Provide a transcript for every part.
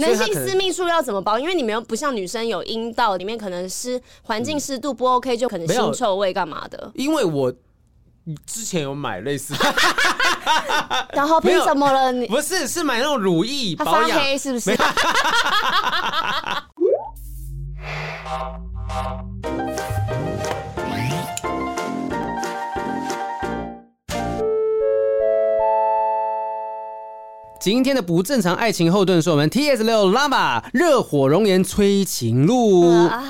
男性私密处要怎么保？因为你们又不像女生有阴道，里面可能湿环境湿度不 OK，就可能腥臭味干嘛的。因为我之前有买类似，然后 凭什么了？你不是是买那种乳液保养，发黑是不是？今天的不正常爱情后盾是我们 TS 六 Lama 热火熔岩催情录。啊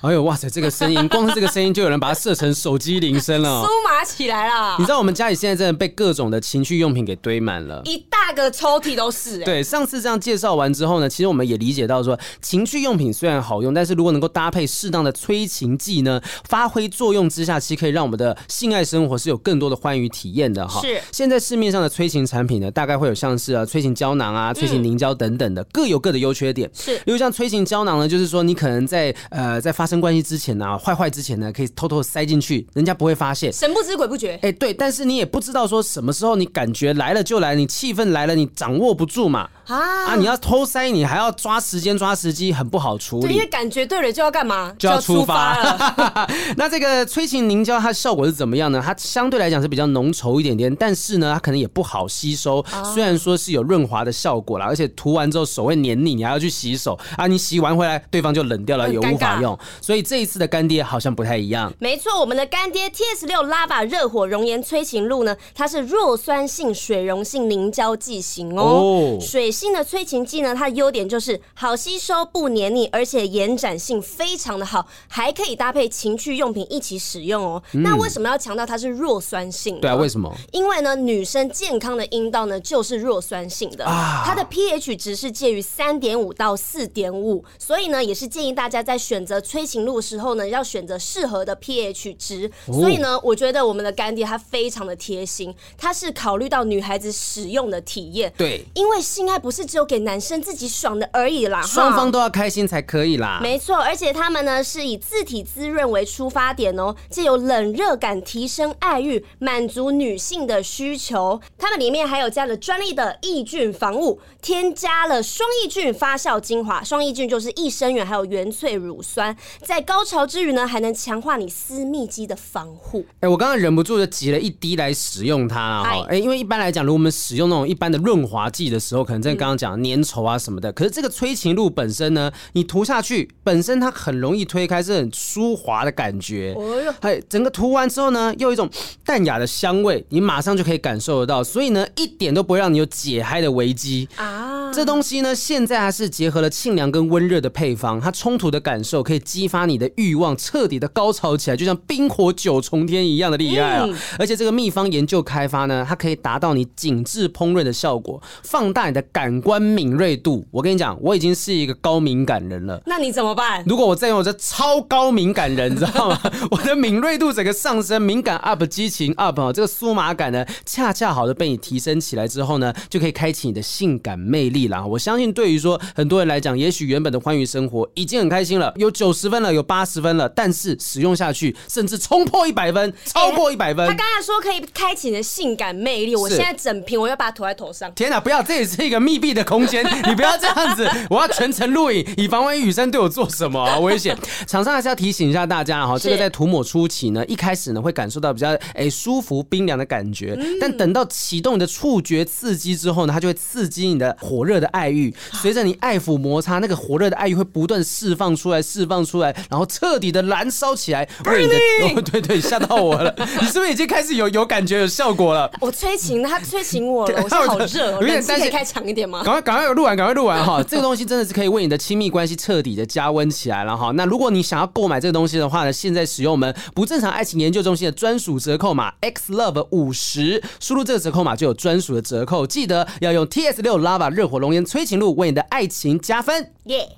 哎呦哇塞！这个声音，光是这个声音就有人把它设成手机铃声了，酥麻起来了。你知道我们家里现在真的被各种的情趣用品给堆满了，一大个抽屉都是。对，上次这样介绍完之后呢，其实我们也理解到说，情趣用品虽然好用，但是如果能够搭配适当的催情剂呢，发挥作用之下，其实可以让我们的性爱生活是有更多的欢愉体验的哈。是。现在市面上的催情产品呢，大概会有像是啊催情胶囊啊、催情凝胶等等的，各有各的优缺点。是。例如像催情胶囊呢，就是说你可能在呃在发生关系之前呢。坏坏之前呢，可以偷偷塞进去，人家不会发现，神不知鬼不觉。哎，对，但是你也不知道说什么时候你感觉来了就来，你气氛来了，你掌握不住嘛。啊啊！你要偷塞，你还要抓时间抓时机，很不好处理。对，因为感觉对了就要干嘛？就要出发，了。那这个催情凝胶它效果是怎么样呢？它相对来讲是比较浓稠一点点，但是呢，它可能也不好吸收。啊、虽然说是有润滑的效果啦，而且涂完之后手会黏腻，你还要去洗手啊。你洗完回来，对方就冷掉了，也无法用。所以这一次的干爹好像不太一样。没错，我们的干爹 TS 六 Lava 热火熔岩催情露呢，它是弱酸性水溶性凝胶剂型哦，哦水性的催情剂。呢，它的优点就是好吸收、不黏腻，而且延展性非常的好，还可以搭配情趣用品一起使用哦。嗯、那为什么要强调它是弱酸性？对啊，为什么？因为呢，女生健康的阴道呢就是弱酸性的，啊、它的 pH 值是介于三点五到四点五，所以呢，也是建议大家在选择催情露的时候呢，要选择适合的 pH 值。哦、所以呢，我觉得我们的干爹他非常的贴心，他是考虑到女孩子使用的体验。对，因为性爱不是只有给男生。自己爽的而已啦，双方都要开心才可以啦。没错，而且他们呢是以自体滋润为出发点哦，借由冷热感提升爱欲，满足女性的需求。他们里面还有加了专利的抑菌防雾，添加了双抑菌发酵精华，双抑菌就是益生元还有原萃乳酸，在高潮之余呢，还能强化你私密肌的防护。哎、欸，我刚刚忍不住就挤了一滴来使用它哦！哎因为一般来讲，如果我们使用那种一般的润滑剂的时候，可能在刚刚讲粘稠啊什么的，可是这个催情露本身呢，你涂下去本身它很容易推开，是很舒滑的感觉。哎呦，整个涂完之后呢，又有一种淡雅的香味，你马上就可以感受得到，所以呢，一点都不会让你有解嗨的危机啊。这东西呢，现在还是结合了沁凉跟温热的配方，它冲突的感受可以激发你的欲望，彻底的高潮起来，就像冰火九重天一样的厉害啊！嗯、而且这个秘方研究开发呢，它可以达到你紧致烹饪的效果，放大你的感官敏锐度。我跟你讲，我已经是一个高敏感人了。那你怎么办？如果我再用我这超高敏感人，你知道吗？我的敏锐度整个上升，敏感 up，激情 up 啊，这个酥麻感呢，恰恰好的被你提升起来之后呢，就可以开启你的性感魅力了。我相信，对于说很多人来讲，也许原本的欢愉生活已经很开心了，有九十分了，有八十分了，但是使用下去，甚至冲破一百分，超过一百分。欸，他刚才说可以开启你的性感魅力，我现在整瓶我要把它涂在头上。天哪，不要，这也是一个密闭的空间，你不要。这样子，我要全程录影，以防万一雨珊对我做什么啊，危险。厂商还是要提醒一下大家哈，这个在涂抹初期呢，一开始呢会感受到比较哎、欸、舒服冰凉的感觉，但等到启动你的触觉刺激之后呢，它就会刺激你的火热的爱欲。随着你爱抚摩擦，那个火热的爱欲会不断释放出来，释放出来，然后彻底的燃烧起来。为你的哦，对对，吓到我了。你是不是已经开始有有感觉有效果了？我催情，他催情我了，我现在好热，有点担心，可以开强一点吗？赶快赶快录完，赶快录完。哈，这个东西真的是可以为你的亲密关系彻底的加温起来了哈。那如果你想要购买这个东西的话呢，现在使用我们不正常爱情研究中心的专属折扣码 X Love 五十，输入这个折扣码就有专属的折扣。记得要用 TS 六 Lava 热火龙岩催情露为你的爱情加分，耶。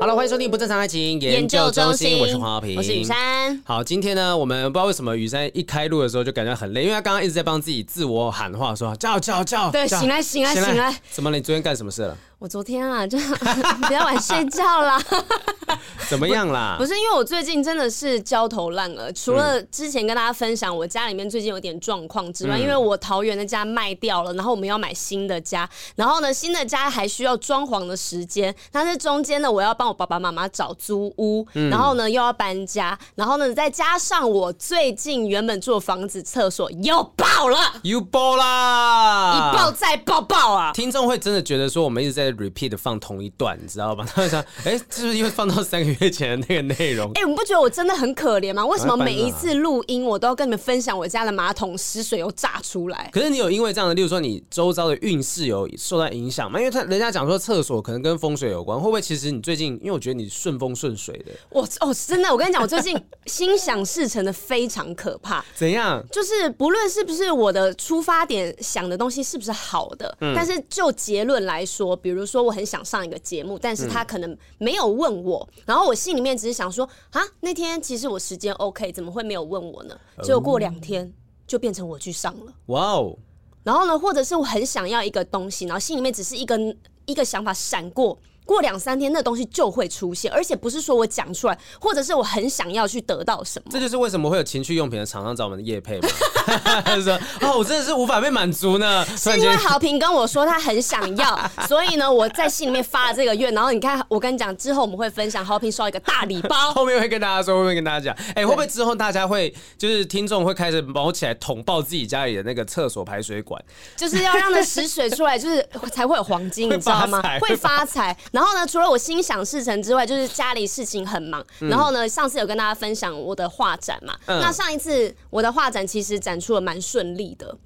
好了，欢迎收听不正常爱情研究中心，我是黄浩平，我是雨珊。好，今天呢，我们不知道为什么雨珊一开录的时候就感觉很累，因为他刚刚一直在帮自己自我喊话，说叫叫叫，对，醒来醒来醒来，怎么了？你昨天干什么事了？我昨天啊，就 比较晚睡觉啦。怎么样啦？不是因为我最近真的是焦头烂额，除了之前跟大家分享我家里面最近有点状况之外，嗯、因为我桃园的家卖掉了，然后我们要买新的家，然后呢，新的家还需要装潢的时间，但是中间呢，我要帮我爸爸妈妈找租屋，然后呢又要搬家，然后呢再加上我最近原本住的房子厕所又爆了，又爆啦，一爆再爆爆啊！听众会真的觉得说我们一直在 repeat 放同一段，你知道吧？他会想，哎，是不是因为放到三个月？前的那个内容，哎、欸，你不觉得我真的很可怜吗？为什么每一次录音，我都要跟你们分享我家的马桶湿水又炸出来？可是你有因为这样的，例如说你周遭的运势有受到影响吗？因为他人家讲说厕所可能跟风水有关，会不会其实你最近，因为我觉得你顺风顺水的，我哦，真的，我跟你讲，我最近心想事成的非常可怕。怎样？就是不论是不是我的出发点想的东西是不是好的，嗯、但是就结论来说，比如说我很想上一个节目，但是他可能没有问我，然后我心里面只是想说啊，那天其实我时间 OK，怎么会没有问我呢？结果过两天就变成我去上了。哇哦！然后呢，或者是我很想要一个东西，然后心里面只是一个一个想法闪过。过两三天，那东西就会出现，而且不是说我讲出来，或者是我很想要去得到什么。这就是为什么会有情趣用品的厂商找我们的叶配嘛。他说：“哦，我真的是无法被满足呢。”是因为豪平跟我说他很想要，所以呢，我在心里面发了这个愿。然后你看，我跟你讲，之后我们会分享豪平收一个大礼包。后面会跟大家说，后面跟大家讲，哎、欸，会不会之后大家会就是听众会开始毛起来捅爆自己家里的那个厕所排水管，就是要让那屎水出来，就是才会有黄金，你知道吗？会发财。然后呢，除了我心想事成之外，就是家里事情很忙。嗯、然后呢，上次有跟大家分享我的画展嘛。嗯、那上一次我的画展其实展出了蛮顺利的，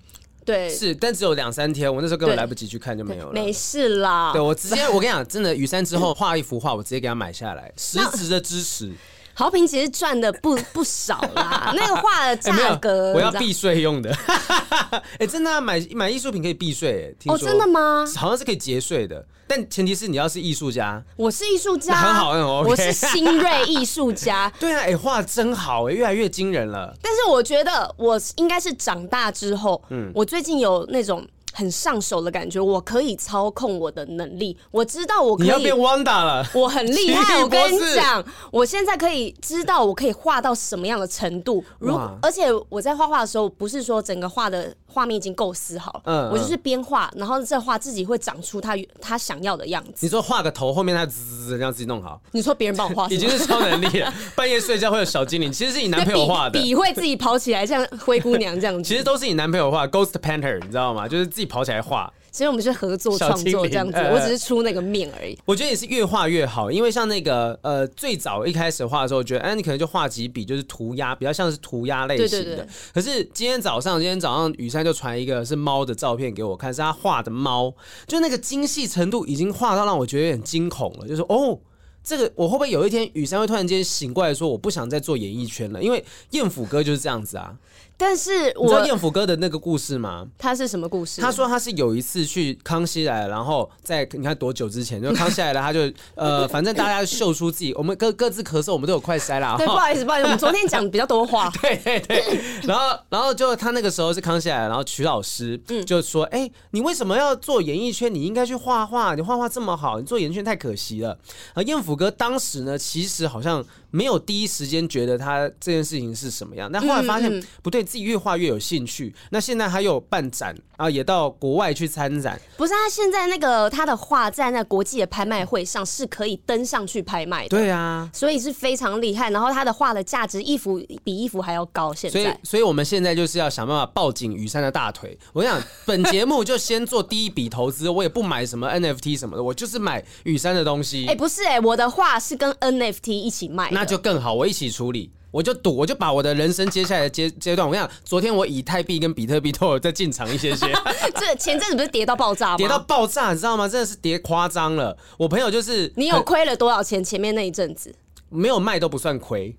对，是，但只有两三天，我那时候根本来不及去看就没有了。没事啦，对我直接，我跟你讲，真的，雨山之后画一幅画，我直接给他买下来，实质的支持。豪平其实赚的不不少啦，那个画的价格、欸、我要避税用的。哎、欸，真的、啊、买买艺术品可以避税？哎，哦，真的吗？好像是可以节税的，但前提是你要是艺术家。我是艺术家，很好，很好。我是新锐艺术家。对啊，哎、欸，画真好，哎，越来越惊人了。但是我觉得我应该是长大之后，嗯，我最近有那种。很上手的感觉，我可以操控我的能力，我知道我可以。你要变汪达了，我很厉害。我跟你讲，我现在可以知道我可以画到什么样的程度。如而且我在画画的时候，不是说整个画的画面已经构思好，嗯，我就是边画，然后这画自己会长出他他想要的样子。你说画个头，后面他滋滋滋这样自己弄好。你说别人帮我画，已经是超能力了。半夜睡觉会有小精灵，其实是你男朋友画的。笔会自己跑起来，像灰姑娘这样子。其实都是你男朋友画，Ghost Painter，你知道吗？就是自己跑起来画。其实我们是合作创作这样子，我只是出那个面而已。我觉得也是越画越好，因为像那个呃，最早一开始画的时候，我觉得哎，你可能就画几笔就是涂鸦，比较像是涂鸦类型的。可是今天早上，今天早上雨珊就传一个是猫的照片给我看，是他画的猫，就那个精细程度已经画到让我觉得有点惊恐了，就是哦。这个我会不会有一天雨珊会突然间醒过来说我不想再做演艺圈了？因为艳福哥就是这样子啊。但是我你知道艳福哥的那个故事吗？他是什么故事？他说他是有一次去康熙来了，然后在你看多久之前就康熙来了，他就呃反正大家秀出自己，我们各各自咳嗽，我们都有快筛啦。对，不好意思，不好意思，我们昨天讲比较多话。对对对。然后然后就他那个时候是康熙来了，然后曲老师就说：“哎、嗯，你为什么要做演艺圈？你应该去画画，你画画这么好，你做演艺圈太可惜了。”而艳福哥当时呢，其实好像没有第一时间觉得他这件事情是什么样，但后来发现不对，自己越画越有兴趣。那现在还有办展啊，也到国外去参展。不是他现在那个他的画在那国际的拍卖会上是可以登上去拍卖的。对啊，所以是非常厉害。然后他的画的价值，一幅比一幅还要高。现在，所以所以我们现在就是要想办法抱紧雨山的大腿。我想本节目就先做第一笔投资，我也不买什么 NFT 什么的，我就是买雨山的东西。哎，不是哎、欸，我的画是跟 NFT 一起卖，那就更好，我一起处理。我就赌，我就把我的人生接下来的阶阶段，我跟你讲，昨天我以太币跟比特币都有在进场一些些。这前阵子不是跌到爆炸吗？跌到爆炸，你知道吗？真的是跌夸张了。我朋友就是你有亏了多少钱？前面那一阵子没有卖都不算亏。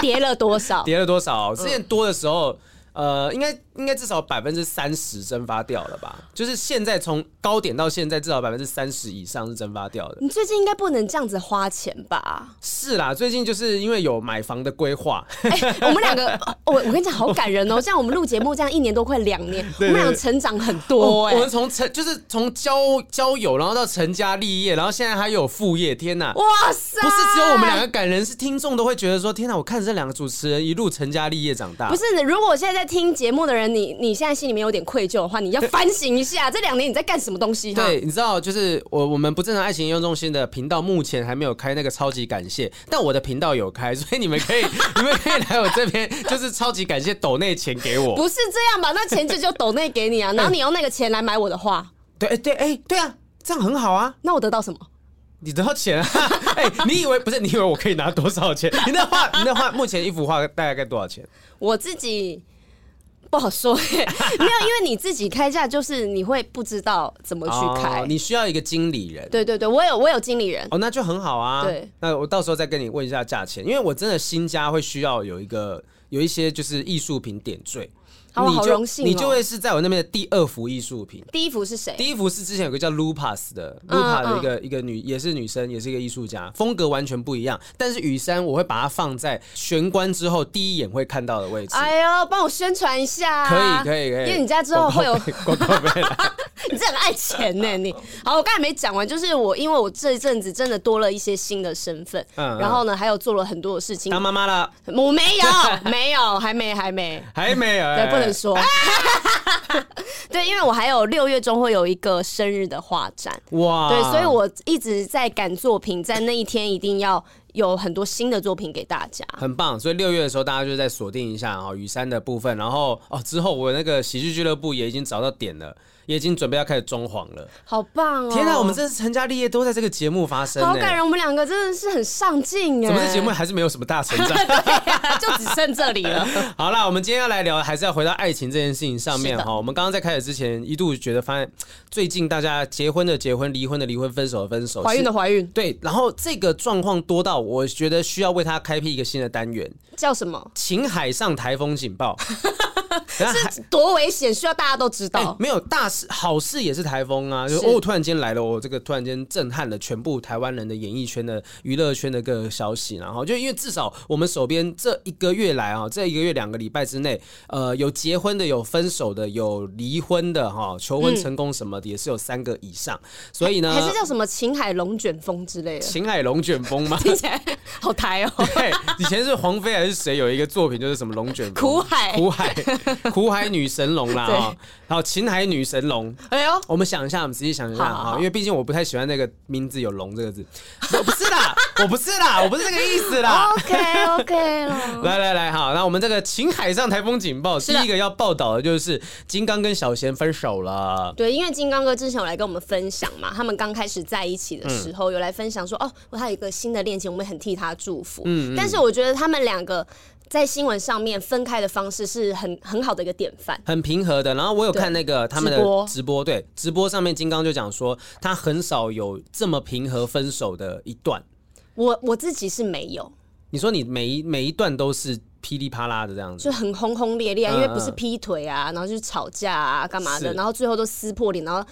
跌了多少？跌了多少？之前多的时候，呃，应该应该至少百分之三十蒸发掉了吧？就是现在从高点到现在，至少百分之三十以上是蒸发掉的。你最近应该不能这样子花钱吧？是啦，最近就是因为有买房的规划。哎、欸，我们两个，我我跟你讲，好感人哦！像我们录节目这样一年多快两年，我们两个成长很多哎、欸。我们从成就是从交交友，然后到成家立业，然后现在还有副业，天哪！哇塞！不是只有我们两个感人，是听众都会觉得说，天哪！我看着这两个主持人一路成家立业长大。不是，如果我现在在听节目的人，你你现在心里面有点愧疚的话，你要反省一下，这两年你在干什么东西？对，你知道，就是我我们不正常爱情应用中心的频道目前还没有开那个超级感谢，但我的频道有开，所以你们可以你们可以来我这边，就是超级感谢抖内钱给我。不是这样吧？那钱就就抖内给你啊，然后你用那个钱来买我的画。对，哎对，哎对啊，这样很好啊。那我得到什么？你得到钱啊？哎，你以为不是？你以为我可以拿多少钱？你那画，你那画，目前一幅画大概该多少钱？我自己。不好说，没有，因为你自己开价，就是你会不知道怎么去开，哦，你需要一个经理人。对对对，我有我有经理人。哦，那就很好啊。对，那我到时候再跟你问一下价钱，因为我真的新家会需要有一个有一些就是艺术品点缀。好荣幸，你就会是在我那边的第二幅艺术品。第一幅是谁？第一幅是之前有个叫 Lupas 的 Lupas 的一个一个女，也是女生，也是一个艺术家，风格完全不一样。但是雨山我会把它放在玄关之后第一眼会看到的位置。哎呦，帮我宣传一下。可以可以可以，因为你家之后会有广告费来。你这很爱钱呢，你。好，我刚才没讲完，就是我因为我这一阵子真的多了一些新的身份，嗯然后呢还有做了很多的事情。当妈妈了？我没有，没有，还没，还没，还没有，对，不能说。对，因为我还有六月中会有一个生日的画展，哇，对，所以我一直在赶作品，在那一天一定要有很多新的作品给大家，很棒。所以六月的时候，大家就在锁定一下哦，雨山的部分，然后哦之后我那个喜剧俱乐部也已经找到点了。也已经准备要开始装潢了，好棒哦！天哪，我们这次成家立业都在这个节目发生，好感人。我们两个真的是很上进哎！怎么这节目还是没有什么大成长？对啊，就只剩这里了。好啦，我们今天要来聊，还是要回到爱情这件事情上面哈。我们刚刚在开始之前，一度觉得发现最近大家结婚的结婚，离婚的离婚，分手的分手，怀孕的怀孕。对，然后这个状况多到我觉得需要为他开辟一个新的单元，叫什么？请海上台风警报。是多危险，需要大家都知道。欸、没有大事，好事也是台风啊！就哦，突然间来了，我这个突然间震撼了全部台湾人的演艺圈的娱乐圈的各个消息。然后就因为至少我们手边这一个月来啊，这一个月两个礼拜之内，呃，有结婚的，有分手的，有离婚的哈，求婚成功什么的也是有三个以上。嗯、所以呢，还是叫什么秦海龙卷风之类的？秦海龙卷风吗？听起来好台哦。对，以前是黄飞还是谁有一个作品就是什么龙卷风？苦海，苦海。苦海女神龙啦，然后秦海女神龙，哎呦，我们想一下，我们仔细想一下哈，因为毕竟我不太喜欢那个名字有“龙”这个字，我不是啦，我不是啦，我不是这个意思啦。OK OK 来来来，好，那我们这个秦海上台风警报，第一个要报道的就是金刚跟小贤分手了。对，因为金刚哥之前有来跟我们分享嘛，他们刚开始在一起的时候有来分享说，哦，他有一个新的恋情，我们很替他祝福。嗯，但是我觉得他们两个。在新闻上面分开的方式是很很好的一个典范，很平和的。然后我有看那个他们的直播，直播对直播上面，金刚就讲说他很少有这么平和分手的一段。我我自己是没有。你说你每一每一段都是。噼里啪啦的这样子，就很轰轰烈烈啊，因为不是劈腿啊，然后就是吵架啊，干嘛的，然后最后都撕破脸，然后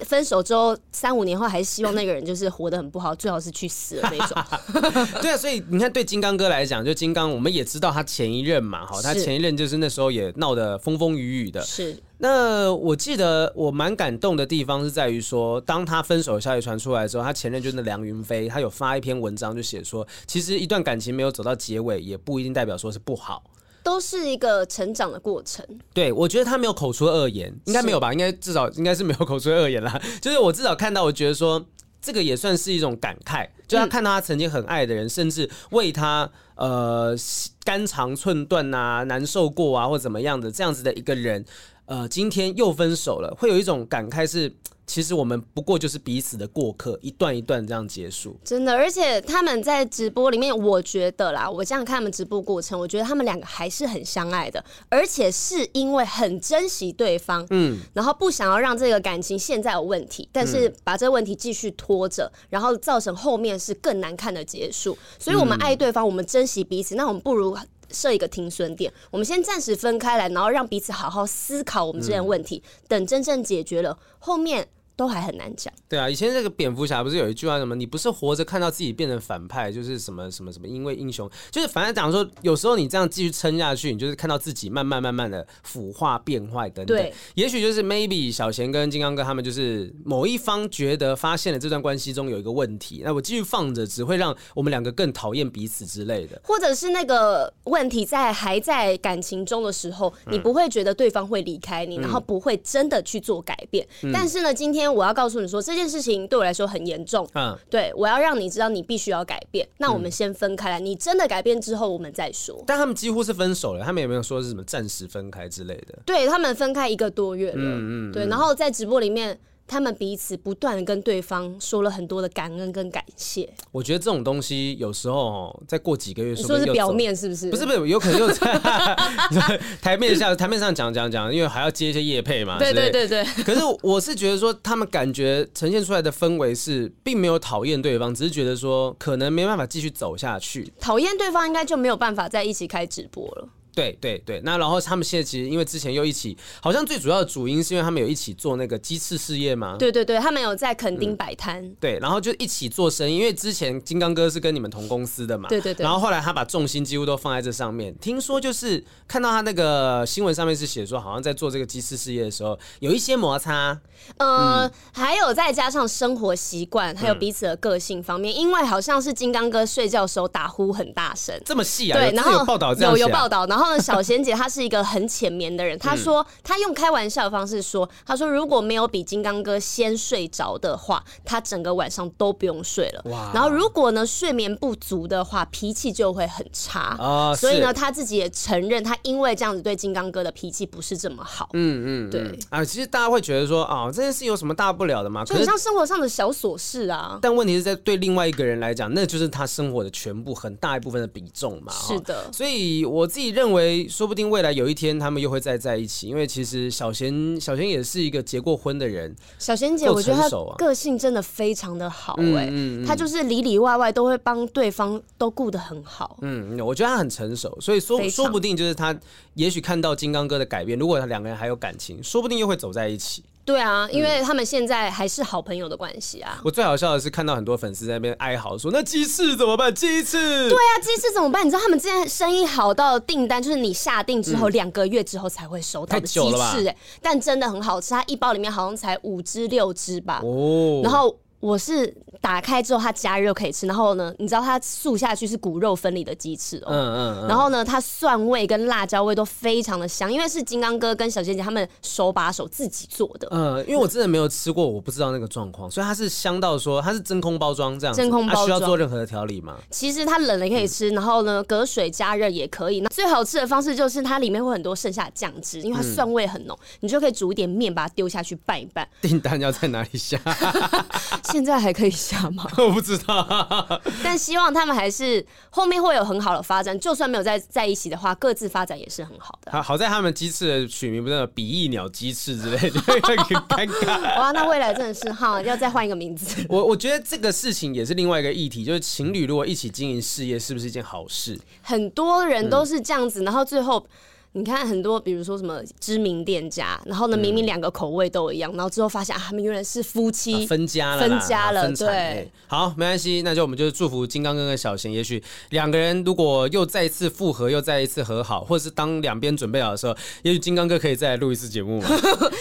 分手之后三五年后还是希望那个人就是活得很不好，最好是去死的那种。对啊，所以你看，对金刚哥来讲，就金刚，我们也知道他前一任嘛，哈，他前一任就是那时候也闹得风风雨雨的。是。那我记得我蛮感动的地方是在于说，当他分手的消息传出来之后，他前任就是梁云飞，他有发一篇文章就写说，其实一段感情没有走到结尾，也不一定代表说是不好，都是一个成长的过程。对，我觉得他没有口出恶言，应该没有吧？应该至少应该是没有口出恶言啦。就是我至少看到，我觉得说这个也算是一种感慨，就他看到他曾经很爱的人，甚至为他呃肝肠寸断啊、难受过啊或怎么样的这样子的一个人。呃，今天又分手了，会有一种感慨是，其实我们不过就是彼此的过客，一段一段这样结束。真的，而且他们在直播里面，我觉得啦，我这样看他们直播过程，我觉得他们两个还是很相爱的，而且是因为很珍惜对方，嗯，然后不想要让这个感情现在有问题，但是把这个问题继续拖着，然后造成后面是更难看的结束。所以我们爱对方，我们珍惜彼此，那我们不如。设一个停损点，我们先暂时分开来，然后让彼此好好思考我们之间的问题，嗯、等真正解决了，后面。都还很难讲。对啊，以前这个蝙蝠侠不是有一句话什么？你不是活着看到自己变成反派，就是什么什么什么，因为英雄，就是反正讲说，有时候你这样继续撑下去，你就是看到自己慢慢慢慢的腐化变坏等等。对，也许就是 maybe 小贤跟金刚哥他们就是某一方觉得发现了这段关系中有一个问题，那我继续放着只会让我们两个更讨厌彼此之类的，或者是那个问题在还在感情中的时候，你不会觉得对方会离开你，嗯、然后不会真的去做改变。嗯、但是呢，今天。我要告诉你说，这件事情对我来说很严重。嗯，对，我要让你知道你必须要改变。那我们先分开来，你真的改变之后，我们再说。但他们几乎是分手了，他们有没有说是什么暂时分开之类的？对，他们分开一个多月了。嗯嗯，对，然后在直播里面。他们彼此不断的跟对方说了很多的感恩跟感谢。我觉得这种东西有时候哦，再过几个月说，说是表面是不是？不是 不是，有可能又在台面下台面上讲讲讲，因为还要接一些业配嘛。对对对对。可是我是觉得说，他们感觉呈现出来的氛围是，并没有讨厌对方，只是觉得说可能没办法继续走下去。讨厌对方应该就没有办法在一起开直播了。对对对，那然后他们现在其实因为之前又一起，好像最主要的主因是因为他们有一起做那个鸡翅事业嘛。对对对，他们有在垦丁摆摊。嗯。对，然后就一起做生意，因为之前金刚哥是跟你们同公司的嘛。对对对。然后后来他把重心几乎都放在这上面。听说就是看到他那个新闻上面是写说，好像在做这个鸡翅事业的时候有一些摩擦。呃，嗯、还有再加上生活习惯，还有彼此的个性方面，嗯、因为好像是金刚哥睡觉的时候打呼很大声。这么细啊？对，然后有报道这样。有有报道，然后呢，小贤姐。她是一个很浅眠的人。她说，她用开玩笑的方式说：“她说如果没有比金刚哥先睡着的话，她整个晚上都不用睡了。哇然后如果呢睡眠不足的话，脾气就会很差。哦、所以呢，她自己也承认，她因为这样子对金刚哥的脾气不是这么好。嗯嗯，对啊，其实大家会觉得说啊、哦，这件事有什么大不了的吗？就很像生活上的小琐事啊。但问题是在对另外一个人来讲，那就是他生活的全部，很大一部分的比重嘛。是的。所以我自己认为，说不定。未来有一天，他们又会再在一起，因为其实小贤小贤也是一个结过婚的人。小贤姐，我觉得她个性真的非常的好，哎，她就是里里外外都会帮对方都顾得很好。嗯，我觉得她很成熟，所以说说不定就是她也许看到金刚哥的改变，如果他两个人还有感情，说不定又会走在一起。对啊，因为他们现在还是好朋友的关系啊。我最好笑的是看到很多粉丝在那边哀嚎说：“那鸡翅怎么办？鸡翅？”对啊，鸡翅怎么办？你知道他们之前生意好到订单，就是你下定之后两个月之后才会收到的鸡翅，哎，但真的很好吃，它一包里面好像才五只六只吧。哦，然后。我是打开之后它加热可以吃，然后呢，你知道它素下去是骨肉分离的鸡翅哦，嗯嗯，嗯然后呢，它蒜味跟辣椒味都非常的香，因为是金刚哥跟小贤姐他们手把手自己做的。嗯，因为我真的没有吃过，我不知道那个状况，所以它是香到说它是真空包装这样，真空包装需要做任何的调理吗？其实它冷了也可以吃，然后呢隔水加热也可以。那最好吃的方式就是它里面会很多剩下的酱汁，因为它蒜味很浓，嗯、你就可以煮一点面把它丢下去拌一拌。订单要在哪里下？现在还可以下吗？我不知道，但希望他们还是后面会有很好的发展。就算没有在在一起的话，各自发展也是很好的。好，好在他们鸡翅的取名不是比翼鸟鸡翅之类的，很尴尬。哇，那未来真的是哈，要再换一个名字。我我觉得这个事情也是另外一个议题，就是情侣如果一起经营事业，是不是一件好事？很多人都是这样子，然后最后。你看很多，比如说什么知名店家，然后呢，明明两个口味都一样，然后之后发现啊，他们原来是夫妻分家了，分家了，对。好，没关系，那就我们就祝福金刚哥跟小贤，也许两个人如果又再一次复合，又再一次和好，或者是当两边准备好的时候，也许金刚哥可以再来录一次节目嘛。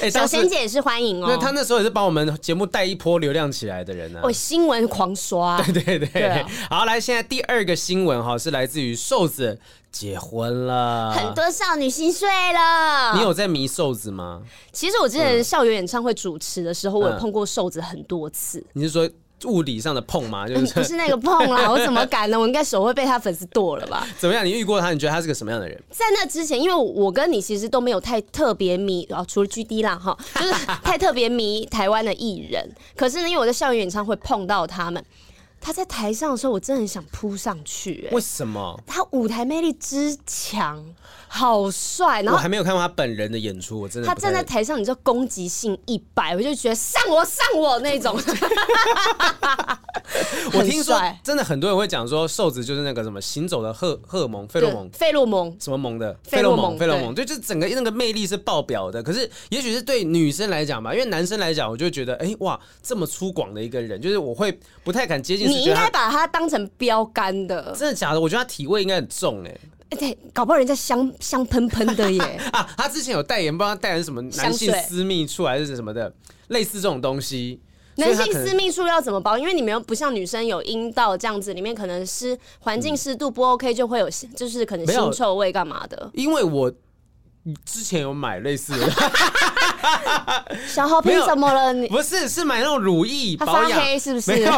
欸、小贤姐也是欢迎哦。那他那时候也是帮我们节目带一波流量起来的人呢、啊。哦，新闻狂刷。对对对。好，来，现在第二个新闻哈，是来自于瘦子。结婚了，很多少女心碎了。你有在迷瘦子吗？其实我之前校园演唱会主持的时候，我有碰过瘦子很多次。你是说物理上的碰吗？就是不是那个碰啦，我怎么敢呢？我应该手会被他粉丝剁了吧？怎么样？你遇过他？你觉得他是个什么样的人？在那之前，因为我跟你其实都没有太特别迷啊，除了 GD 啦哈，就是太特别迷台湾的艺人。可是呢，因为我在校园演唱会碰到他们。他在台上的时候，我真的很想扑上去。欸，为什么？他舞台魅力之强，好帅。然后我还没有看过他本人的演出，我真的。他站在台上，你知道攻击性一百，我就觉得上我上我那种。我听说真的很多人会讲说，瘦子就是那个什么行走的荷荷尔蒙、费洛蒙、费洛蒙什么蒙的费洛蒙、费洛蒙，对，就整个那个魅力是爆表的。可是也许是对女生来讲吧，因为男生来讲，我就觉得哎、欸、哇，这么粗犷的一个人，就是我会不太敢接近。你应该把他当成标杆的，真的假的？我觉得他体味应该很重哎、欸，对，搞不好人家香香喷喷的耶 啊！他之前有代言，不知道代言什么男性私密处还是什么的，类似这种东西。男性私密处要怎么包？因为你们又不像女生有阴道这样子，里面可能湿环境湿度不 OK，就会有就是可能腥臭味干嘛的。因为我之前有买类似的。小豪凭什么了？你不是是买那种乳液保养是不是？没有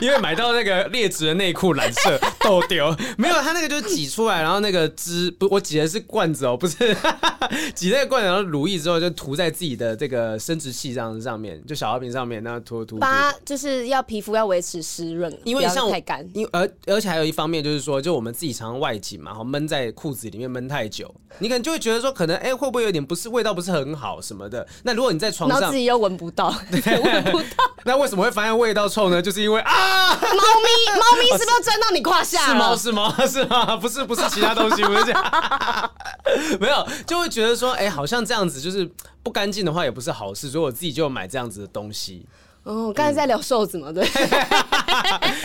因为买到那个劣质的内裤染色都丢，没有，他那个就是挤出来，然后那个汁不，我挤的是罐子哦，不是 挤那个罐子，然后乳液之后就涂在自己的这个生殖器这样子上面，就小药瓶上面，那涂涂。八就是要皮肤要维持湿润，因为像太干，因而而且还有一方面就是说，就我们自己常常外景嘛，然后闷在裤子里面闷太久，你可能就会觉得说，可能哎、欸、会不会有点不是味道不是很好什么的？那如果你在床上自己又闻不到，闻不到，那为什么会发现味道臭呢？就是因为啊，猫咪，猫咪是不是钻到你胯下？是猫是猫 是吗？不是不是其他东西，不是这样，没有就会觉得说，哎、欸，好像这样子就是不干净的话也不是好事，所以我自己就买这样子的东西。哦，刚才在聊瘦子嘛，对。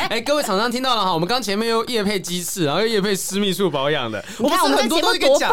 哎、欸，各位厂商听到了哈，我们刚前面又夜配鸡翅，然后又夜配私密处保养的，我们很多东西可以讲，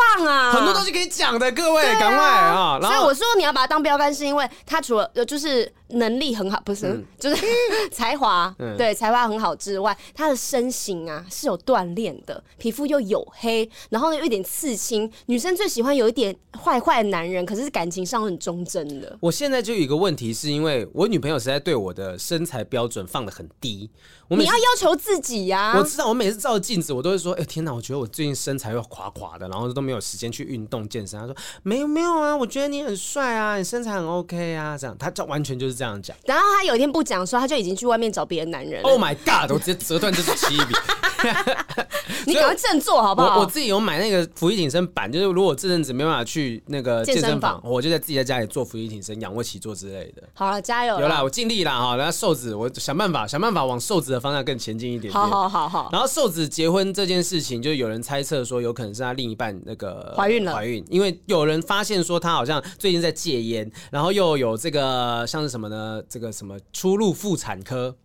很多东西可以讲的，各位赶、啊、快啊！然后所以我说你要把它当标杆，是因为它除了就是。能力很好，不是，嗯、就是才华，嗯、对，才华很好之外，他的身形啊是有锻炼的，皮肤又黝黑，然后呢有一点刺青。女生最喜欢有一点坏坏的男人，可是感情上很忠贞的。我现在就有一个问题，是因为我女朋友实在对我的身材标准放的很低。你要要求自己呀、啊！我知道，我每次照镜子，我都会说：“哎、欸，天哪！我觉得我最近身材又垮垮的，然后都没有时间去运动健身。”他说：“没有没有啊，我觉得你很帅啊，你身材很 OK 啊。”这样，他这完全就是这样讲。然后他有一天不讲的时候，他就已经去外面找别的男人。Oh my god！我直接折断这支铅笔。你赶快振作好不好？我我自己有买那个伏地挺身板，就是如果这阵子没办法去那个健身房，我就在自己在家里做伏地挺身、仰卧起坐之类的。好了，加油！有啦，我尽力啦哈。然后瘦子，我想办法想办法往瘦子的方向更前进一点点。好好好好。然后瘦子结婚这件事情，就有人猜测说，有可能是他另一半那个怀孕了，怀孕，因为有人发现说他好像最近在戒烟，然后又有这个像是什么呢？这个什么出入妇产科。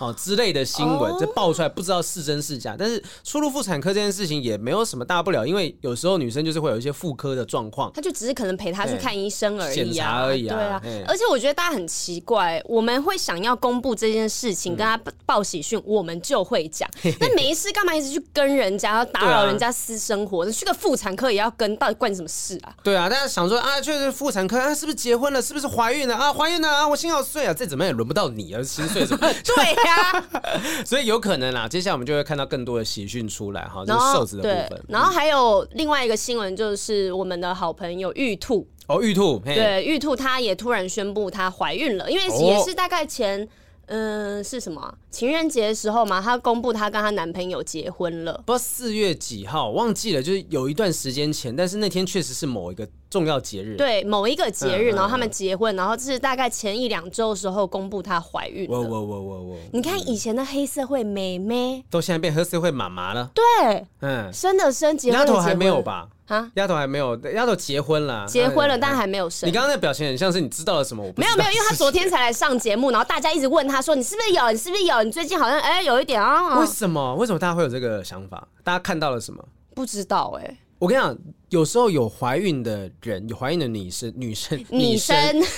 哦之类的新闻，这爆出来不知道是真是假，但是出入妇产科这件事情也没有什么大不了，因为有时候女生就是会有一些妇科的状况，她就只是可能陪她去看医生而已，检查而已啊。对啊，而且我觉得大家很奇怪，我们会想要公布这件事情，跟她报喜讯，我们就会讲。那没事干嘛一直去跟人家，要打扰人家私生活？你去个妇产科也要跟，到底关你什么事啊？对啊，大家想说啊，确实妇产科啊，是不是结婚了？是不是怀孕了啊？怀孕了啊，我心好碎啊！再怎么样也轮不到你啊，心碎什么？对呀。所以有可能啦，接下来我们就会看到更多的喜讯出来哈，就是瘦子的部分。然后还有另外一个新闻，就是我们的好朋友玉兔哦，玉兔对玉兔，她也突然宣布她怀孕了，因为也是大概前。嗯、呃，是什么情人节的时候嘛？她公布她跟她男朋友结婚了，不知道四月几号，忘记了，就是有一段时间前，但是那天确实是某一个重要节日，对，某一个节日，然后他们结婚，然后这是大概前一两周的时候公布她怀孕了。哇哇哇哇哇！你看以前的黑社会妹妹，都现在变黑社会妈妈了。对，嗯，生的生，结婚的结婚，丫头还没有吧？啊，丫头还没有，丫头结婚了，结婚了，但还没有生。你刚刚那表情很像是你知道了什么？我不知道。没有没有，因为他昨天 才来上节目，然后大家一直问他说：“你是不是有？你是不是有？你最近好像哎、欸、有一点啊。”为什么？为什么大家会有这个想法？大家看到了什么？不知道哎、欸。我跟你讲，有时候有怀孕的人，有怀孕的女生，女生，女生，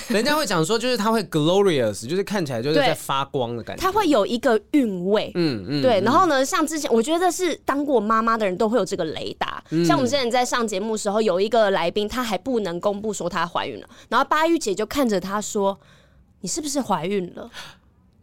人家会讲说，就是她会 glorious，就是看起来就是在发光的感觉，她会有一个韵味，嗯嗯，对。然后呢，像之前我觉得是当过妈妈的人都会有这个雷达，嗯、像我们之前在上节目的时候，有一个来宾，她还不能公布说她怀孕了，然后巴玉姐就看着她说：“你是不是怀孕了？”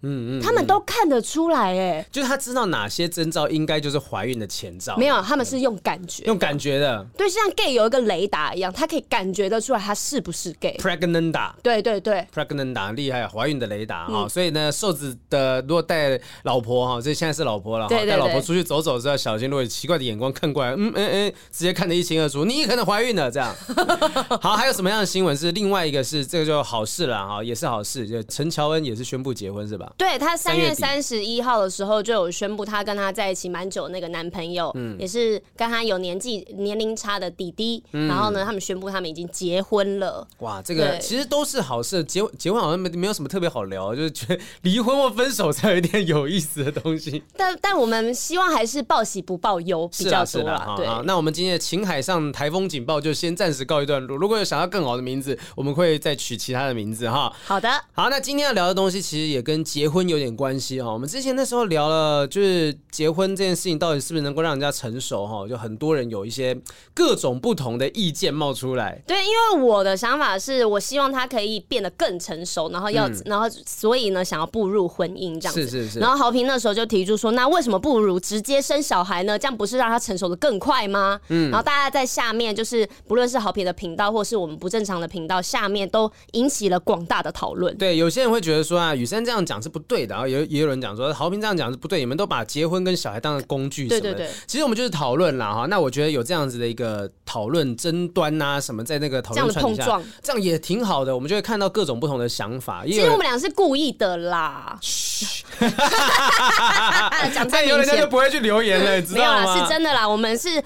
嗯嗯，他们都看得出来，哎，就是他知道哪些征兆应该就是怀孕的前兆。没有，他们是用感觉，用感觉的。对，像 gay 有一个雷达一样，他可以感觉得出来他是不是 gay。Pregnant，对对对，Pregnant 厉害，怀孕的雷达哈。所以呢，瘦子的如果带老婆哈，这现在是老婆了哈，带老婆出去走走，是要小心，如果有奇怪的眼光看过来，嗯嗯嗯，直接看得一清二楚，你可能怀孕了这样。好，还有什么样的新闻是另外一个是这个就好事了哈，也是好事，就陈乔恩也是宣布结婚是吧？吧？对，她三月三十一号的时候就有宣布，她跟她在一起蛮久那个男朋友，嗯，也是跟她有年纪年龄差的弟弟，嗯、然后呢，他们宣布他们已经结婚了。哇，这个其实都是好事，结结婚好像没没有什么特别好聊，就是觉得离婚或分手才有一点有意思的东西。但但我们希望还是报喜不报忧比较多啦。啊啊、对，那我们今天的情海上台风警报就先暂时告一段落。如果有想要更好的名字，我们会再取其他的名字哈。好的，好，那今天要聊的东西其实也跟结婚有点关系哈。我们之前那时候聊了，就是结婚这件事情到底是不是能够让人家成熟哈？就很多人有一些各种不同的意见冒出来。对，因为我的想法是我希望他可以变得更成熟，然后要，嗯、然后所以呢，想要步入婚姻这样子。是是是。然后豪平那时候就提出说，那为什么不如直接生小孩呢？这样不是让他成熟的更快吗？嗯。然后大家在下面就是不论是豪平的频道，或是我们不正常的频道下面，都引起了广大的讨论。对，有些人会觉得说啊，雨珊这样讲是不对的，然后也也有人讲说豪平这样讲是不对，你们都把结婚跟小孩当成工具什么的。对对对。其实我们就是讨论啦哈。那我觉得有这样子的一个讨论争端啊什么，在那个讨论碰撞，这样也挺好的。我们就会看到各种不同的想法。其实我们俩是故意的啦。嘘。讲太明显，有人家就不会去留言了，你知道吗？没有啦，是真的啦。我们是。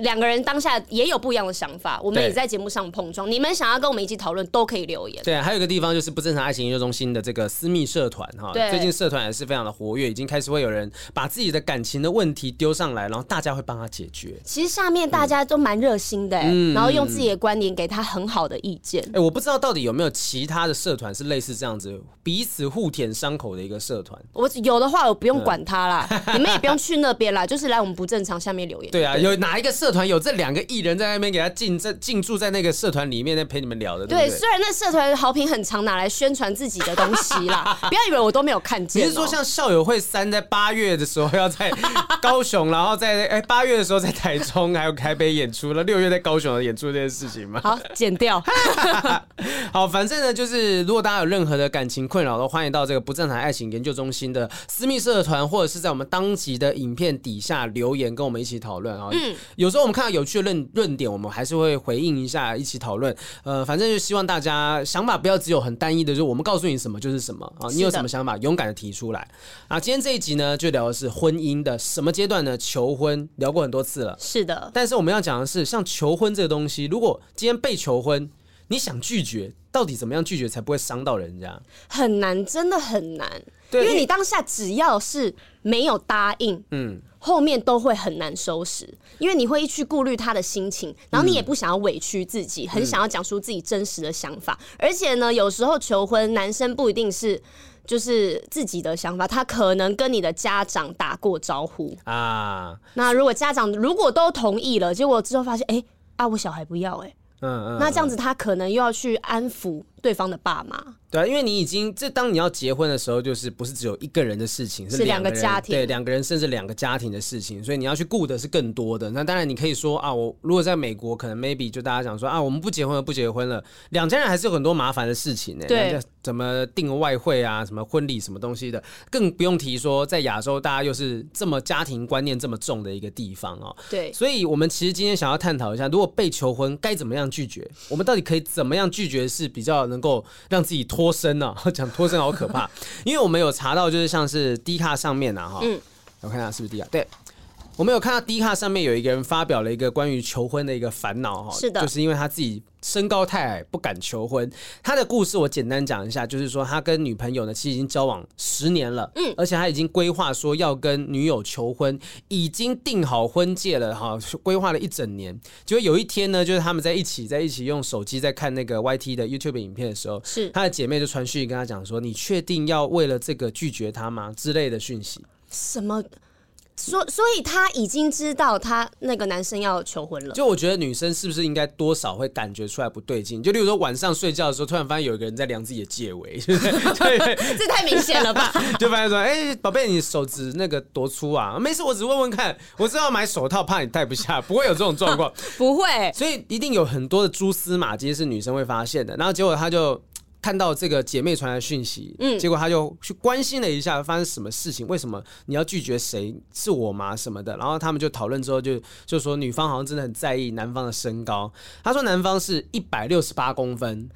两个人当下也有不一样的想法，我们也在节目上碰撞。你们想要跟我们一起讨论，都可以留言。对，还有一个地方就是不正常爱情研究中心的这个私密社团哈，最近社团也是非常的活跃，已经开始会有人把自己的感情的问题丢上来，然后大家会帮他解决。其实下面大家都蛮热心的，嗯，然后用自己的观点给他很好的意见。哎，我不知道到底有没有其他的社团是类似这样子彼此互舔伤口的一个社团。我有的话，我不用管他啦，你们也不用去那边啦，就是来我们不正常下面留言。对啊，有哪一个？社团有这两个艺人在那边给他进在进驻在那个社团里面，在陪你们聊的。对，对，对，虽然那社团好评很常拿来宣传自己的东西啦，不要以为我都没有看见。你是说像校友会三在八月的时候要在高雄，然后在哎八月的时候在台中还有台北演出了，六月在高雄的演出这件事情吗？好，剪掉。好，反正呢，就是如果大家有任何的感情困扰，都欢迎到这个不正常爱情研究中心的私密社团，或者是在我们当集的影片底下留言，跟我们一起讨论啊。嗯。有时候我们看到有趣的论论点，我们还是会回应一下，一起讨论。呃，反正就希望大家想法不要只有很单一的，就是我们告诉你什么就是什么啊。你有什么想法，勇敢的提出来。啊，今天这一集呢，就聊的是婚姻的什么阶段呢？求婚聊过很多次了，是的。但是我们要讲的是，像求婚这个东西，如果今天被求婚，你想拒绝，到底怎么样拒绝才不会伤到人家？很难，真的很难。对，因为你当下只要是没有答应，嗯。后面都会很难收拾，因为你会去顾虑他的心情，然后你也不想要委屈自己，很想要讲出自己真实的想法。而且呢，有时候求婚，男生不一定是就是自己的想法，他可能跟你的家长打过招呼啊。那如果家长如果都同意了，结果之后发现，哎啊，我小孩不要，哎，嗯嗯，那这样子他可能又要去安抚对方的爸妈。对啊，因为你已经这当你要结婚的时候，就是不是只有一个人的事情，是两个家庭，对，两个人甚至两个家庭的事情，所以你要去顾的是更多的。那当然你可以说啊，我如果在美国，可能 maybe 就大家讲说啊，我们不结婚了，不结婚了，两家人还是有很多麻烦的事情呢。对，怎么订外汇啊，什么婚礼什么东西的，更不用提说在亚洲，大家又是这么家庭观念这么重的一个地方哦。对，所以我们其实今天想要探讨一下，如果被求婚该怎么样拒绝，我们到底可以怎么样拒绝是比较能够让自己脱身呢？讲脱身好可怕，因为我们有查到，就是像是低卡上面啊，哈，嗯，我看一下是不是低卡？对，我们有看到 D 卡上面有一个人发表了一个关于求婚的一个烦恼，哈，是的，就是因为他自己。身高太矮不敢求婚，他的故事我简单讲一下，就是说他跟女朋友呢其实已经交往十年了，嗯，而且他已经规划说要跟女友求婚，已经定好婚戒了哈，规划了一整年。结果有一天呢，就是他们在一起在一起用手机在看那个 YT 的 YouTube 影片的时候，是他的姐妹就传讯息跟他讲说：“你确定要为了这个拒绝他吗？”之类的讯息。什么？所所以，他已经知道他那个男生要求婚了。就我觉得女生是不是应该多少会感觉出来不对劲？就例如说晚上睡觉的时候，突然发现有一个人在量自己的戒围，对，这太明显了吧？就发现说，哎、欸，宝贝，你手指那个多粗啊？没事，我只问问看。我知道买手套，怕你戴不下，不会有这种状况，不会。所以一定有很多的蛛丝马迹是女生会发现的。然后结果他就。看到这个姐妹传来讯息，嗯，结果他就去关心了一下，发生什么事情？为什么你要拒绝谁？是我吗？什么的？然后他们就讨论之后就，就就说女方好像真的很在意男方的身高。他说男方是一百六十八公分，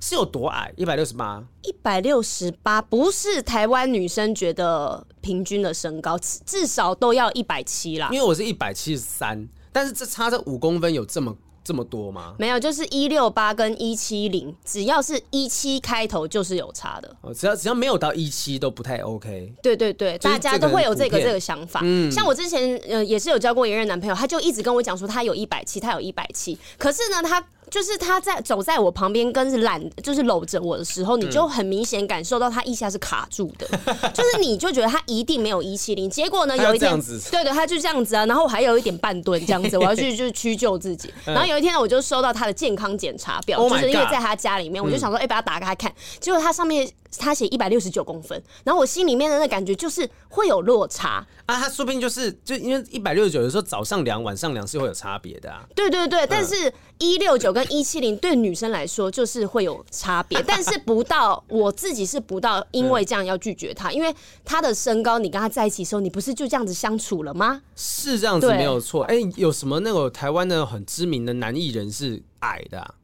是有多矮？一百六十八，一百六十八不是台湾女生觉得平均的身高，至少都要一百七啦。因为我是一百七十三，但是这差这五公分有这么这么多吗？没有，就是一六八跟一七零，只要是一七开头就是有差的。哦，只要只要没有到一七都不太 OK。对对对，大家都会有这个这个想法。嗯，像我之前呃也是有交过一任男朋友，他就一直跟我讲说他有一百七，他有一百七，可是呢他。就是他在走在我旁边，跟揽就是搂着我的时候，你就很明显感受到他腋下是卡住的，就是你就觉得他一定没有一七零。结果呢，有一天，对对，他就这样子啊，然后我还有一点半蹲这样子，我要去就是屈就自己。然后有一天呢，我就收到他的健康检查表，就是因为在他家里面，我就想说，哎，把它打开看，结果他上面。他写一百六十九公分，然后我心里面的那感觉就是会有落差啊。他说不定就是就因为一百六十九，有时候早上量晚上量是会有差别的啊。对对对，但是一六九跟一七零对女生来说就是会有差别，但是不到我自己是不到，因为这样要拒绝他，因为他的身高，你跟他在一起的时候，你不是就这样子相处了吗？是这样子没有错。哎、欸，有什么那个台湾的很知名的男艺人是矮的、啊？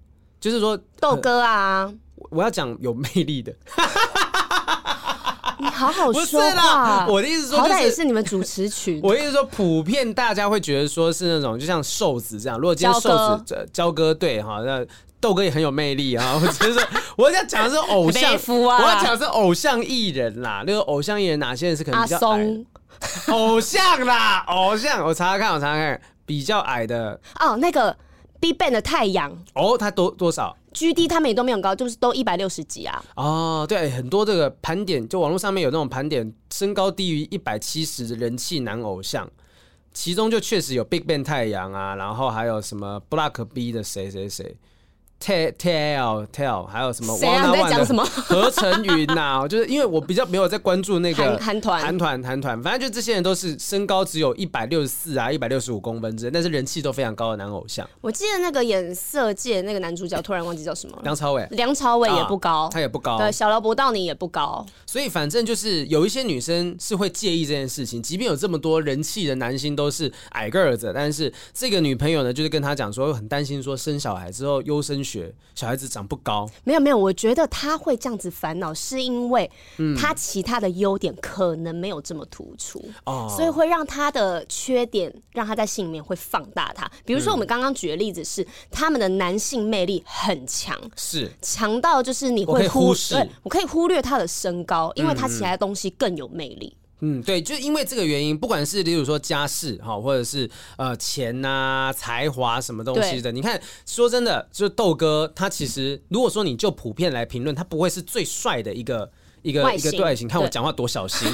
就是说豆哥啊。我要讲有魅力的，你好好说话。我的意思说，好歹也是你们主持群。我的意思说，普遍大家会觉得说是那种，就像瘦子这样。如果今天瘦子，焦哥对哈，那豆哥也很有魅力啊。我觉得，我要讲的是偶像，我要讲的是偶像艺人啦。那个偶像艺人哪些人是可能比较矮？偶像啦，偶像。我查查看，我查查看，比较矮的哦，那个 BigBang 的太阳哦，他多多少？G D 他们也都没有高，就是都一百六十几啊。哦，对，很多这个盘点，就网络上面有那种盘点，身高低于一百七十的人气男偶像，其中就确实有 Big Bang 太阳啊，然后还有什么 Block B 的谁谁谁。T T L T L 还有什么？谁啊？你在讲什么？何成云呐？就是因为我比较没有在关注那个韩团韩团韩团，反正就这些人都是身高只有一百六十四啊，一百六十五公分之类，但是人气都非常高的男偶像。我记得那个演色戒那个男主角，突然忘记叫什么。梁朝伟。梁朝伟也不高，他也不高。对，小劳勃道尼也不高。所以反正就是有一些女生是会介意这件事情，即便有这么多人气的男星都是矮个子，但是这个女朋友呢，就是跟他讲说很担心说生小孩之后优生学，小孩子。长不高，没有没有，我觉得他会这样子烦恼，是因为他其他的优点可能没有这么突出，嗯、所以会让他的缺点让他在心里面会放大他。比如说我们刚刚举的例子是，他们的男性魅力很强，是。强到就是你会忽视，我可以忽略他的身高，因为他其他的东西更有魅力。嗯，对，就因为这个原因，不管是例如说家世哈，或者是呃钱呐、啊、才华什么东西的，你看，说真的，就豆哥他其实，如果说你就普遍来评论，他不会是最帅的一个。一个一个对外形，看我讲话多小心，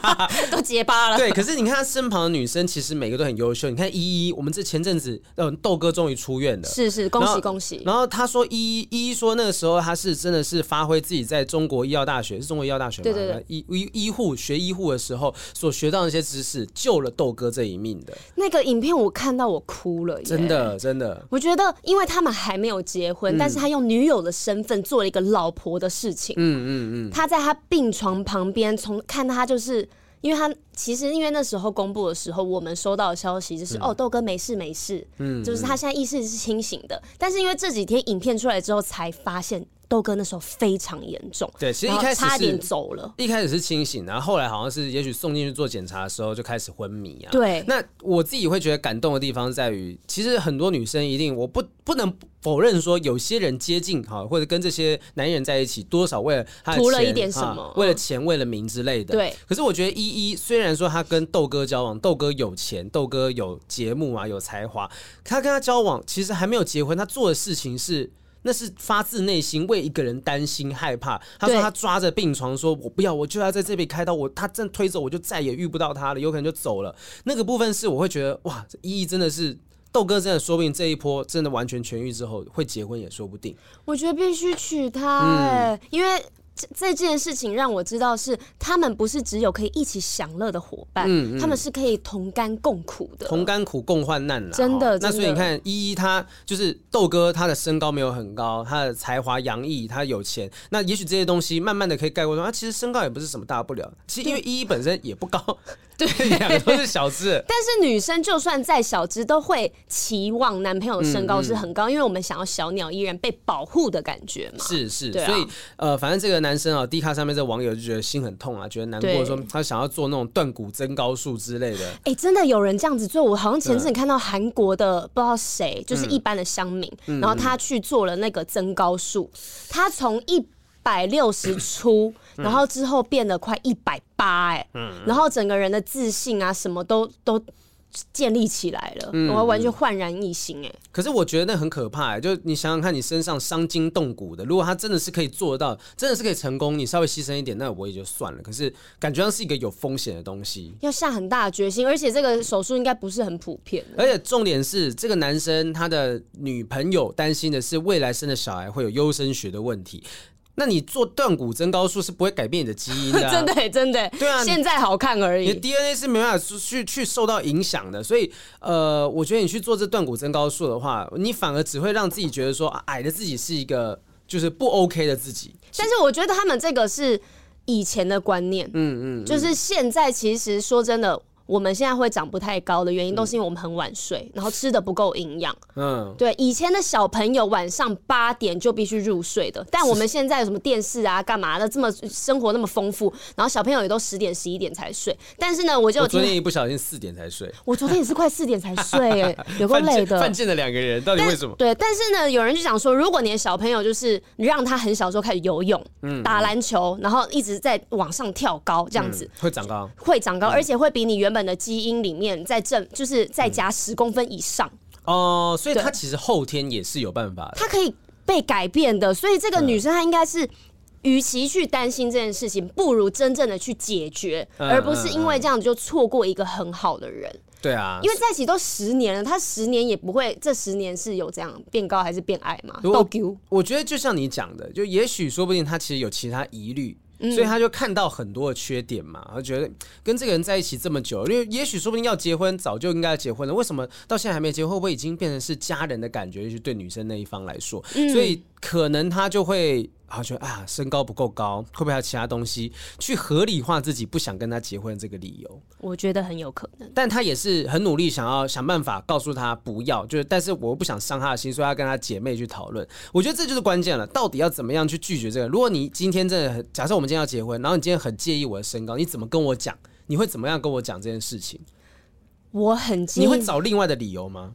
都结巴了。对，可是你看他身旁的女生，其实每个都很优秀。你看依依，我们这前阵子，嗯，豆哥终于出院了，是是，恭喜恭喜。然后他说依依依依说那个时候他是真的是发挥自己在中国医药大学，是中国医药大学吗？对对对，医医医护学医护的时候所学到那些知识，救了豆哥这一命的。那个影片我看到我哭了，真的真的。我觉得，因为他们还没有结婚，但是他用女友的身份做了一个老婆的事情。嗯嗯嗯，他在他。病床旁边，从看他就是，因为他其实因为那时候公布的时候，我们收到的消息就是，嗯、哦，豆哥没事没事，嗯，就是他现在意识是清醒的，但是因为这几天影片出来之后，才发现。豆哥那时候非常严重，对，其实一开始差点走了。一开始是清醒，然后后来好像是，也许送进去做检查的时候就开始昏迷啊。对，那我自己会觉得感动的地方在于，其实很多女生一定，我不不能否认说，有些人接近哈，或者跟这些男人在一起，多少为了他图了一点什么，为了钱，为了名之类的。对。可是我觉得依依虽然说他跟豆哥交往，豆哥有钱，豆哥有节目啊，有才华，他跟他交往其实还没有结婚，他做的事情是。那是发自内心为一个人担心害怕。他说他抓着病床说：“我不要，我就要在这边开刀。我他正推着我就再也遇不到他了，有可能就走了。”那个部分是我会觉得哇，意义真的是豆哥真的，说不定这一波真的完全痊愈之后会结婚也说不定。我觉得必须娶她哎，因为。这这件事情让我知道是他们不是只有可以一起享乐的伙伴，嗯嗯、他们是可以同甘共苦的，同甘苦共患难了。真的，那所以你看，依依他就是豆哥，他的身高没有很高，他的才华洋溢，他有钱，那也许这些东西慢慢的可以概括说，啊其实身高也不是什么大不了。其实因为依依本身也不高，对，两个都是小只。但是女生就算再小只，都会期望男朋友身高是很高，嗯嗯，因为我们想要小鸟依人、被保护的感觉嘛。是是，啊、所以呃，反正这个男生啊、喔，D 卡上面这个网友就觉得心很痛啊，觉得难过，说他想要做那种断骨增高术之类的。哎、欸，真的有人这样子做？我好像前阵看到韩国的不知道谁，就是一般的乡民、嗯，然后他去做了那个增高术，他从一百六十出，然后之后变得快一百八，哎，然后整个人的自信啊，什么都都建立起来了，我完全焕然一新，哎。可是我觉得那很可怕，哎，就你想想看，你身上伤筋动骨的，如果他真的是可以做到，真的是可以成功，你稍微牺牲一点，那我也就算了。可是感觉上是一个有风险的东西，要下很大的决心，而且这个手术应该不是很普遍。而且重点是，这个男生他的女朋友担心的是未来生的小孩会有优生学的问题。那你做断骨增高术是不会改变你的基因的、啊，真的真的，对啊，现在好看而已。你的 DNA 是没办法去去受到影响的，所以呃，我觉得你去做这断骨增高术的话，你反而只会让自己觉得说矮的自己是一个就是不 OK 的自己。但是我觉得他们这个是以前的观念，嗯嗯，就是现在其实说真的。我们现在会长不太高的原因，都是因为我们很晚睡，然后吃的不够营养。嗯，对，以前的小朋友晚上八点就必须入睡的，但我们现在有什么电视啊、干嘛的，这么生活那么丰富，然后小朋友也都十点、十一点才睡。但是呢，我就我昨天一不小心四点才睡，我昨天也是快四点才睡，哎，有够累的。犯贱的两个人到底为什么？对，但是呢，有人就想说，如果你的小朋友就是你让他很小时候开始游泳、嗯、打篮球，然后一直在往上跳高，这样子、嗯、会长高，会长高，而且会比你原本的基因里。面再正就是再加十公分以上哦、所以他其实后天也是有办法的，他可以被改变的。所以这个女生她应该是，与其去担心这件事情，不如真正的去解决，而不是因为这样子就错过一个很好的人。对啊，因为在一起都十年了，他十年也不会，这十年是有这样变高还是变矮嘛？我我觉得就像你讲的，就也许说不定他其实有其他疑虑。所以他就看到很多的缺点嘛，他觉得跟这个人在一起这么久，因为也许说不定要结婚，早就应该结婚了，为什么到现在还没结婚？会不会已经变成是家人的感觉？就是对女生那一方来说，所以可能他就会。然后觉得啊，身高不够高，会不会还有其他东西去合理化自己不想跟他结婚这个理由？我觉得很有可能。但他也是很努力，想要想办法告诉他不要，就是但是我又不想伤他的心，所以要跟他姐妹去讨论。我觉得这就是关键了，到底要怎么样去拒绝这个？如果你今天真的很，假设我们今天要结婚，然后你今天很介意我的身高，你怎么跟我讲？你会怎么样跟我讲这件事情？我很介意，你会找另外的理由吗？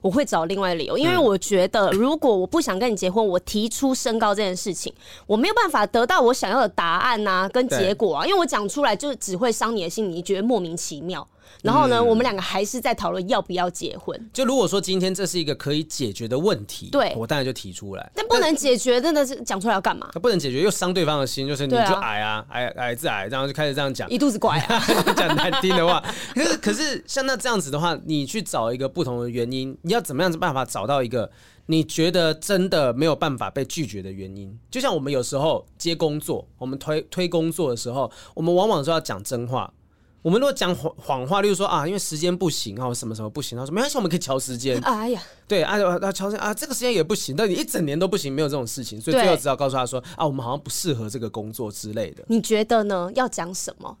我会找另外的理由，因为我觉得，如果我不想跟你结婚，我提出身高这件事情，我没有办法得到我想要的答案呐、啊，跟结果啊，因为我讲出来就只会伤你的心，你觉得莫名其妙。然后呢，嗯、我们两个还是在讨论要不要结婚。就如果说今天这是一个可以解决的问题，对，我当然就提出来。但不能解决，真的是讲出来要干嘛？他不能解决，又伤对方的心，就是你就矮啊，矮矮自矮，然后就开始这样讲，一肚子怪啊，讲难听的话。可是可是像那这样子的话，你去找一个不同的原因，你要怎么样子办法找到一个你觉得真的没有办法被拒绝的原因？就像我们有时候接工作，我们推推工作的时候，我们往往说要讲真话。我们如果讲谎谎话，例如说啊，因为时间不行啊，什么什么不行，他说没关系，我们可以调时间。哎呀，对啊，啊调时间啊，这个时间也不行，但你一整年都不行，没有这种事情，所以最后只好告诉他说啊，我们好像不适合这个工作之类的。你觉得呢？要讲什么？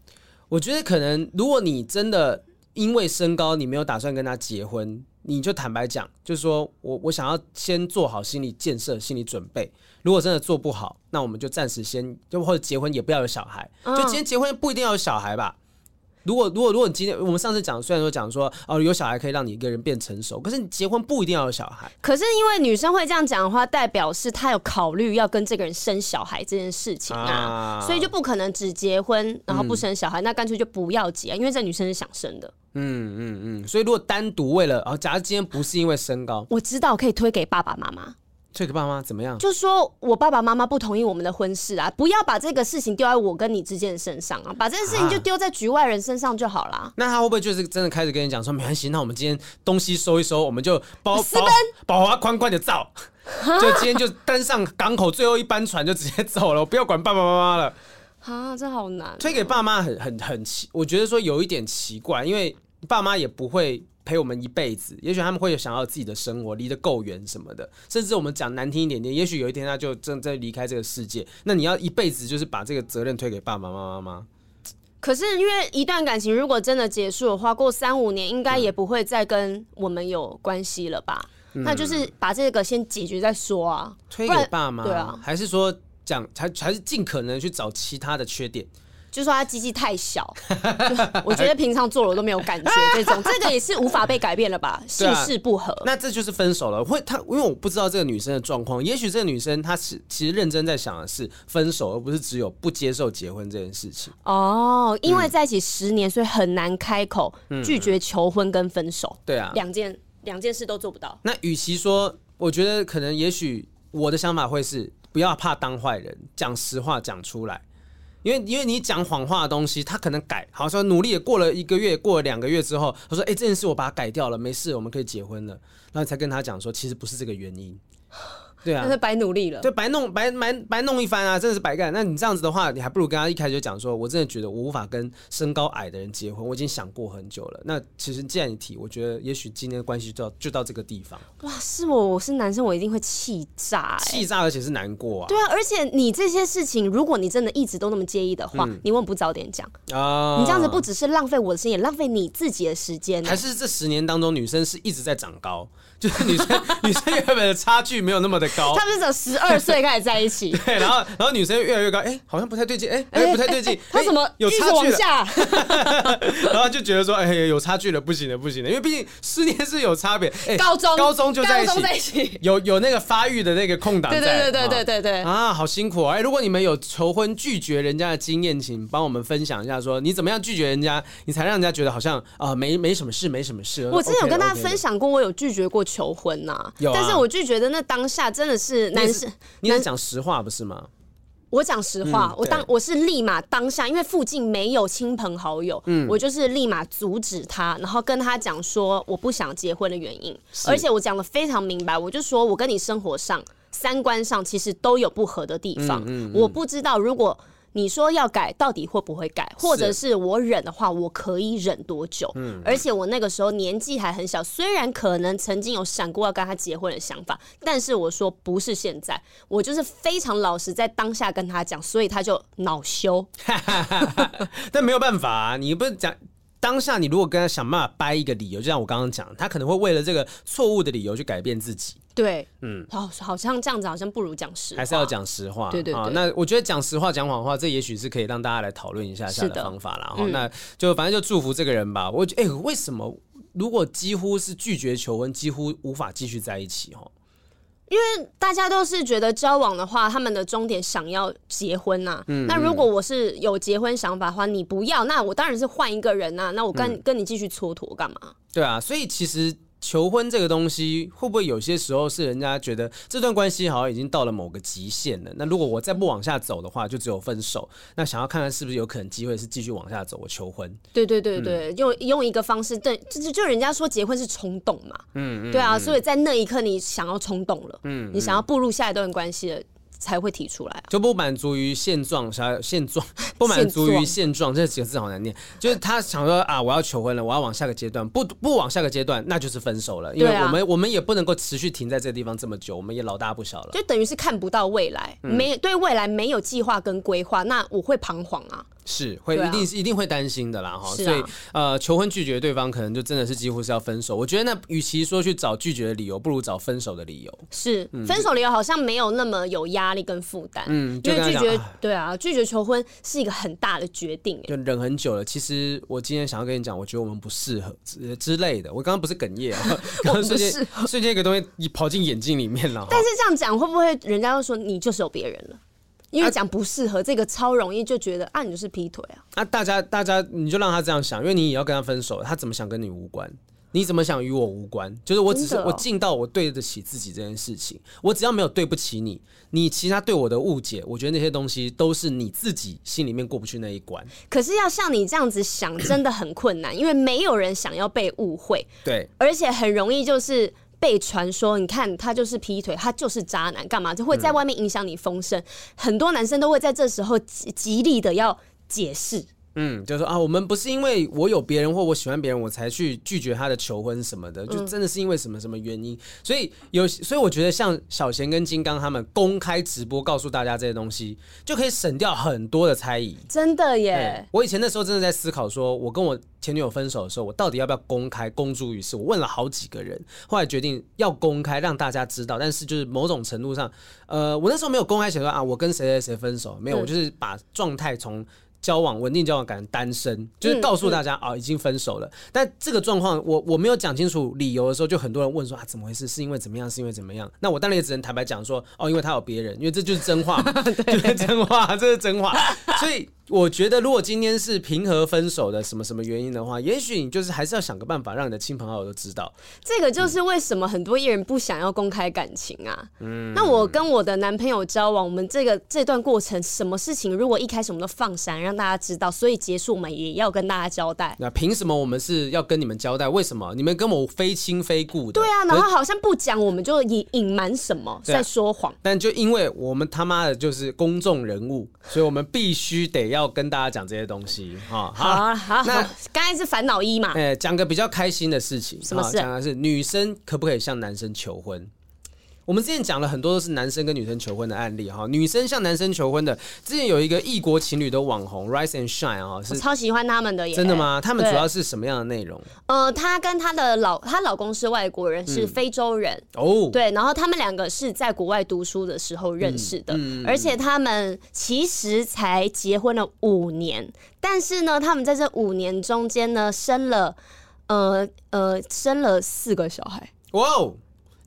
我觉得可能，如果你真的因为身高，你没有打算跟他结婚，你就坦白讲，就是说我我想要先做好心理建设、心理准备。如果真的做不好，那我们就暂时先就或者结婚也不要有小孩。就今天结婚不一定要有小孩吧。如果如果如果你今天我们上次讲，虽然说讲说哦有小孩可以让你一个人变成熟，可是你结婚不一定要有小孩。可是因为女生会这样讲的话，代表是她有考虑要跟这个人生小孩这件事情啊，啊所以就不可能只结婚然后不生小孩，嗯、那干脆就不要结啊，因为这女生是想生的。嗯嗯嗯，所以如果单独为了哦，假如今天不是因为身高，我知道可以推给爸爸妈妈。这个爸妈怎么样？就说我爸爸妈妈不同意我们的婚事啊，不要把这个事情丢在我跟你之间的身上啊，把这件事情就丢在局外人身上就好啦。啊。那他会不会就是真的开始跟你讲说，没关系，那我们今天东西收一收，我们就包包包华宽宽的造，就今天就登上港口最后一班船就直接走了，我不要管爸爸妈妈了。啊，这好难。推给爸妈很很很奇，我觉得说有一点奇怪，因为爸妈也不会。陪我们一辈子，也许他们会有想要自己的生活，离得够远什么的，甚至我们讲难听一点点，也许有一天他就正在离开这个世界，那你要一辈子就是把这个责任推给爸爸妈妈吗？可是因为一段感情如果真的结束的话，过三五年应该也不会再跟我们有关系了吧？嗯、那就是把这个先解决再说啊。推给爸妈？对啊，还是说讲还还是尽可能去找其他的缺点？就说他机器太小，我觉得平常做了我都没有感觉，这种 这个也是无法被改变了吧？性事不合，那这就是分手了。会他因为我不知道这个女生的状况，也许这个女生她是其实认真在想的是分手，而不是只有不接受结婚这件事情。哦，因为在一起十年，所以很难开口拒绝求婚跟分手。对啊，两件两件事都做不到。那与其说，我觉得可能也许我的想法会是不要怕当坏人，讲实话讲出来。因为因为你讲谎话的东西，他可能改，好像努力也过了一个月，过了两个月之后，他说：“哎、这件事我把它改掉了，没事，我们可以结婚了。”然后才跟他讲说，其实不是这个原因。对啊，那是白努力了，就，白弄白白白弄一番啊，真的是白干。那你这样子的话，你还不如跟他一开始就讲说，我真的觉得我无法跟身高矮的人结婚，我已经想过很久了。那其实既然你提，我觉得也许今天的关系就到就到这个地方。哇，是我，我是男生，我一定会气炸、欸，气炸，而且是难过啊。对啊，而且你这些事情，如果你真的一直都那么介意的话，嗯、你为什么不早点讲啊？你这样子不只是浪费我的时间，也浪费你自己的时间、欸。还是这十年当中，女生是一直在长高，就是女生女生原本的差距没有那么的高，他们是从十二岁开始在一起，对，然后然后女生越来越高，哎、欸，好像不太对劲，哎、欸，哎、欸，不太对劲，他怎么有差距了？然后就觉得说，哎、欸，有差距了，不行了，不行了，因为毕竟十年是有差别，高中高中就在一起，高中在一起有有那个发育的那个空档，对对对对对对对，啊，好辛苦啊！哎、欸，如果你们有求婚拒绝人家的经验，请帮我们分享一下，说你怎么样拒绝人家，你才让人家觉得好像啊、呃、没没什么事，没什么事。我之前有跟大家分享过，我有拒绝过求婚呐、啊，有、啊，但是我就觉得那当下真的是男生。你是讲实话不是吗？我讲实话，嗯、我当我是立马当下，因为附近没有亲朋好友，嗯，我就是立马阻止他，然后跟他讲说我不想结婚的原因，而且我讲的非常明白，我就说我跟你生活上、三观上其实都有不合的地方，我不知道如果。你说要改，到底会不会改？或者是我忍的话，我可以忍多久？嗯，而且我那个时候年纪还很小，虽然可能曾经有想过要跟他结婚的想法，但是我说不是现在，我就是非常老实，在当下跟他讲，所以他就恼羞。但没有办法啊，你不是讲。当下你如果跟他想办法掰一个理由，就像我刚刚讲，他可能会为了这个错误的理由去改变自己。对，嗯，好，好像这样子，好像不如讲实话，还是要讲实话。对对对，那我觉得讲实话、讲谎话，这也许是可以让大家来讨论一下下的方法啦。哈，那就反正就祝福这个人吧。我觉得，哎、欸，为什么如果几乎是拒绝求婚，几乎无法继续在一起？哈。因为大家都是觉得交往的话，他们的终点想要结婚呐、啊。嗯，那如果我是有结婚想法的话，你不要，那我当然是换一个人呐、啊。那我跟、嗯、跟你继续蹉跎干嘛？对啊，所以其实。求婚这个东西会不会有些时候是人家觉得这段关系好像已经到了某个极限了？那如果我再不往下走的话，就只有分手。那想要看看是不是有可能机会是继续往下走，我求婚。对对对对，嗯、用用一个方式，对，就就人家说结婚是冲动嘛，嗯，对啊，所以在那一刻你想要冲动了，嗯，你想要步入下一段关系了。才会提出来、啊，就不满足于现状，想要现状 不满足于现状，这几个字好难念。就是他想说啊，我要求婚了，我要往下个阶段，不不往下个阶段，那就是分手了。因为我们、啊、我们也不能够持续停在这个地方这么久，我们也老大不小了。就等于是看不到未来，嗯、没对未来没有计划跟规划，那我会彷徨啊。是会一定是一定会担心的啦哈，所以呃求婚拒绝对方可能就真的是几乎是要分手。我觉得那与其说去找拒绝的理由，不如找分手的理由。是分手理由好像没有那么有压力跟负担，嗯，因为拒绝对啊，拒绝求婚是一个很大的决定，就忍很久了。其实我今天想要跟你讲，我觉得我们不适合之之类的。我刚刚不是哽咽啊，刚刚瞬间瞬间一个东西跑进眼睛里面了。但是这样讲会不会人家又说你就是有别人了？因为讲不适合、啊、这个超容易就觉得啊，你就是劈腿啊！啊，大家大家你就让他这样想，因为你也要跟他分手，他怎么想跟你无关，你怎么想与我无关，就是我只是、哦、我尽到我对得起自己这件事情，我只要没有对不起你，你其他对我的误解，我觉得那些东西都是你自己心里面过不去那一关。可是要像你这样子想，真的很困难，因为没有人想要被误会，对，而且很容易就是。被传说，你看他就是劈腿，他就是渣男，干嘛就会在外面影响你风声。嗯、很多男生都会在这时候极极力的要解释，嗯，就是说啊，我们不是因为我有别人或我喜欢别人，我才去拒绝他的求婚什么的，就真的是因为什么什么原因。嗯、所以有，所以我觉得像小贤跟金刚他们公开直播告诉大家这些东西，就可以省掉很多的猜疑。真的耶！我以前那时候真的在思考，说我跟我前女友分手的时候，我到底要不要公开公诸于世？我问了好几个人，后来决定要公开让大家知道。但是就是某种程度上，呃，我那时候没有公开写说啊，我跟谁谁谁分手，没有，嗯、我就是把状态从。交往稳定交往，改成单身，就是告诉大家啊、嗯嗯哦，已经分手了。但这个状况，我我没有讲清楚理由的时候，就很多人问说啊，怎么回事？是因为怎么样？是因为怎么样？那我当然也只能坦白讲说，哦，因为他有别人，因为这就是真话，对就是真话，这是真话，所以。我觉得，如果今天是平和分手的什么什么原因的话，也许你就是还是要想个办法，让你的亲朋好友都知道。这个就是为什么很多艺人不想要公开感情啊。嗯。那我跟我的男朋友交往，我们这个这段过程，什么事情如果一开始我们都放闪，让大家知道，所以结束我们也要跟大家交代。那凭什么我们是要跟你们交代？为什么你们跟我非亲非故的？对啊，然后好像不讲，我们就隐隐瞒什么，在说谎。但就因为我们他妈的就是公众人物，所以我们必须得要跟大家讲这些。东西哈，好啊，好，那刚才是烦恼一嘛，哎，讲个比较开心的事情，什么事？讲的是女生可不可以向男生求婚？我们之前讲了很多都是男生跟女生求婚的案例哈，女生向男生求婚的，之前有一个异国情侣的网红 Rise and Shine 啊，是超喜欢他们的耶，真的吗？他们主要是什么样的内容？呃，她跟她的老，她老公是外国人，是非洲人。哦，嗯、对，然后他们两个是在国外读书的时候认识的，嗯嗯、而且他们其实才结婚了五年，但是呢，他们在这五年中间呢，生了呃呃生了四个小孩，哇哦。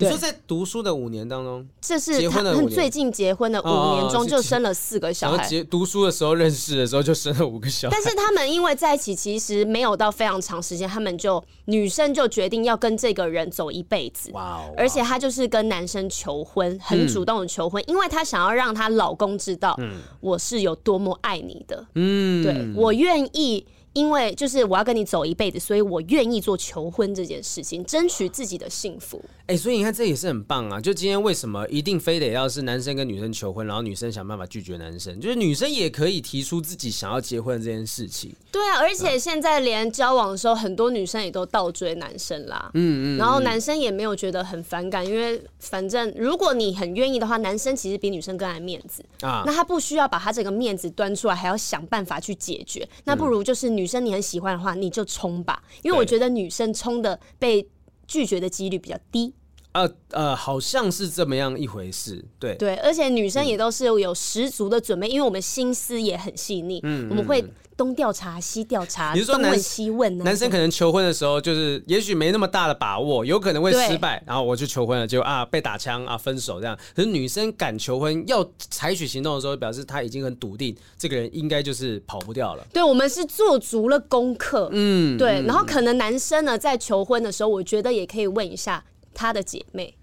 你说在读书的五年当中，这是他们最近结婚的五年中就生了四个小孩。结读书的时候认识的时候就生了五个小孩。但是他们因为在一起其实没有到非常长时间，他们就女生就决定要跟这个人走一辈子。哇哦！而且她就是跟男生求婚，很主动的求婚，因为她想要让她老公知道，我是有多么爱你的。嗯，对，我愿意。因为就是我要跟你走一辈子，所以我愿意做求婚这件事情，争取自己的幸福。哎、欸，所以你看这也是很棒啊！就今天为什么一定非得要是男生跟女生求婚，然后女生想办法拒绝男生，就是女生也可以提出自己想要结婚这件事情。对啊，而且现在连交往的时候，很多女生也都倒追男生啦。嗯嗯，然后男生也没有觉得很反感，因为反正如果你很愿意的话，男生其实比女生更爱面子啊。那他不需要把他这个面子端出来，还要想办法去解决。那不如就是。女生你很喜欢的话，你就冲吧，因为我觉得女生冲的被拒绝的几率比较低。呃呃，好像是这么样一回事，对。对，而且女生也都是有十足的准备，嗯、因为我们心思也很细腻，嗯，我们会东调查西调查，你是说东问西问。男生可能求婚的时候，就是也许没那么大的把握，有可能会失败，然后我就求婚了，就啊被打枪啊分手这样。可是女生敢求婚，要采取行动的时候，表示她已经很笃定，这个人应该就是跑不掉了。对，我们是做足了功课，嗯，对。然后可能男生呢，在求婚的时候，我觉得也可以问一下。他的姐妹，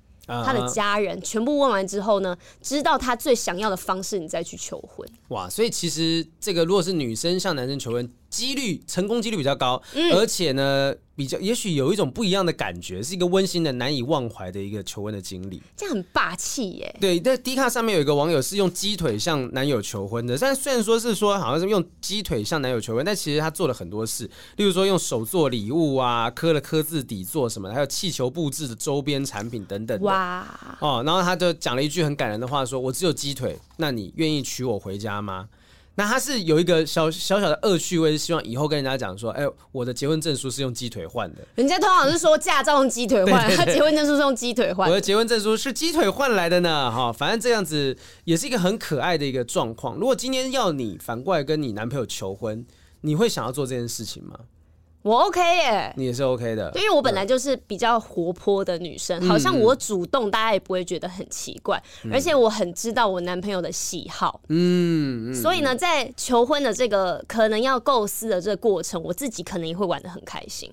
他的家人，全部问完之后呢，知道他最想要的方式，你再去求婚。哇，所以其实这个如果是女生向男生求婚，几率成功几率比较高，嗯、而且呢，比较也许有一种不一样的感觉，是一个温馨的、难以忘怀的一个求婚的经历。这样很霸气耶！对，在 D 卡上面有一个网友是用鸡腿向男友求婚的，但虽然说是说好像是用鸡腿向男友求婚，但其实他做了很多事，例如说用手做礼物啊，刻了刻字底座什么的，还有气球布置的周边产品等等。哇！哦，然后他就讲了一句很感人的话，说：“我只有鸡腿，那你愿意娶我回家吗？”那他是有一个小小小的恶趣味，是希望以后跟人家讲说，哎、欸，我的结婚证书是用鸡腿换的。人家通常是说驾照用鸡腿换，他结婚证书是用鸡腿换。我的结婚证书是鸡腿换来的呢，哈，反正这样子也是一个很可爱的一个状况。如果今天要你反过来跟你男朋友求婚，你会想要做这件事情吗？我 OK 耶，你也是 OK 的，因为我本来就是比较活泼的女生，嗯、好像我主动，大家也不会觉得很奇怪，嗯、而且我很知道我男朋友的喜好，嗯，所以呢，在求婚的这个可能要构思的这个过程，我自己可能也会玩的很开心。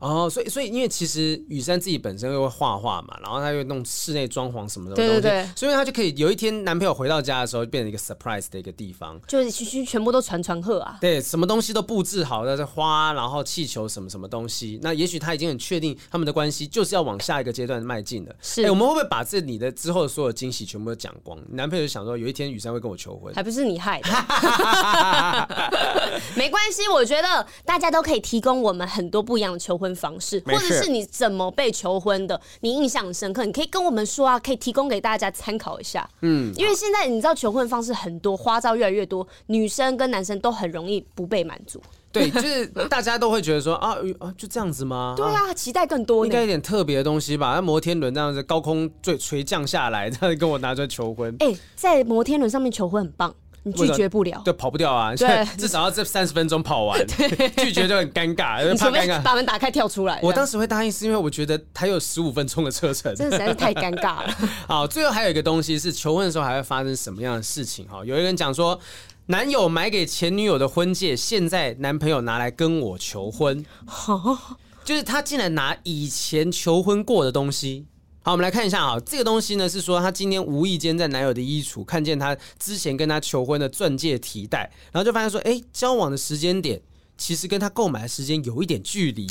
哦，所以所以因为其实雨珊自己本身又会画画嘛，然后他又弄室内装潢什么的东西，对对对，所以他就可以有一天男朋友回到家的时候，变成一个 surprise 的一个地方，就是全部都传传贺啊，对，什么东西都布置好的，这花，然后气球什么什么东西，那也许他已经很确定他们的关系就是要往下一个阶段迈进的。是，哎，我们会不会把这里的之后的所有惊喜全部都讲光？男朋友就想说有一天雨珊会跟我求婚，还不是你害的，没关系，我觉得大家都可以提供我们很多不一样的求婚方式，或者。是你怎么被求婚的？你印象深刻，你可以跟我们说啊，可以提供给大家参考一下。嗯，因为现在你知道求婚方式很多，花招越来越多，女生跟男生都很容易不被满足。对，就是大家都会觉得说啊啊，就这样子吗？对啊，期待更多，应该有点特别的东西吧？那摩天轮这样子高空坠垂降下来，这样跟我拿出来求婚。哎、欸，在摩天轮上面求婚很棒。你拒绝不了，对，跑不掉啊！对，至少要这三十分钟跑完，拒绝就很尴尬，怕尴尬。把门打开跳出来。我当时会答应，是因为我觉得还有十五分钟的车程，真的实在是太尴尬了。好，最后还有一个东西是求婚的时候还会发生什么样的事情？哈，有一个人讲说，男友买给前女友的婚戒，现在男朋友拿来跟我求婚，就是他竟然拿以前求婚过的东西。好，我们来看一下啊，这个东西呢是说，她今天无意间在男友的衣橱看见他之前跟他求婚的钻戒提袋，然后就发现说，哎，交往的时间点其实跟他购买的时间有一点距离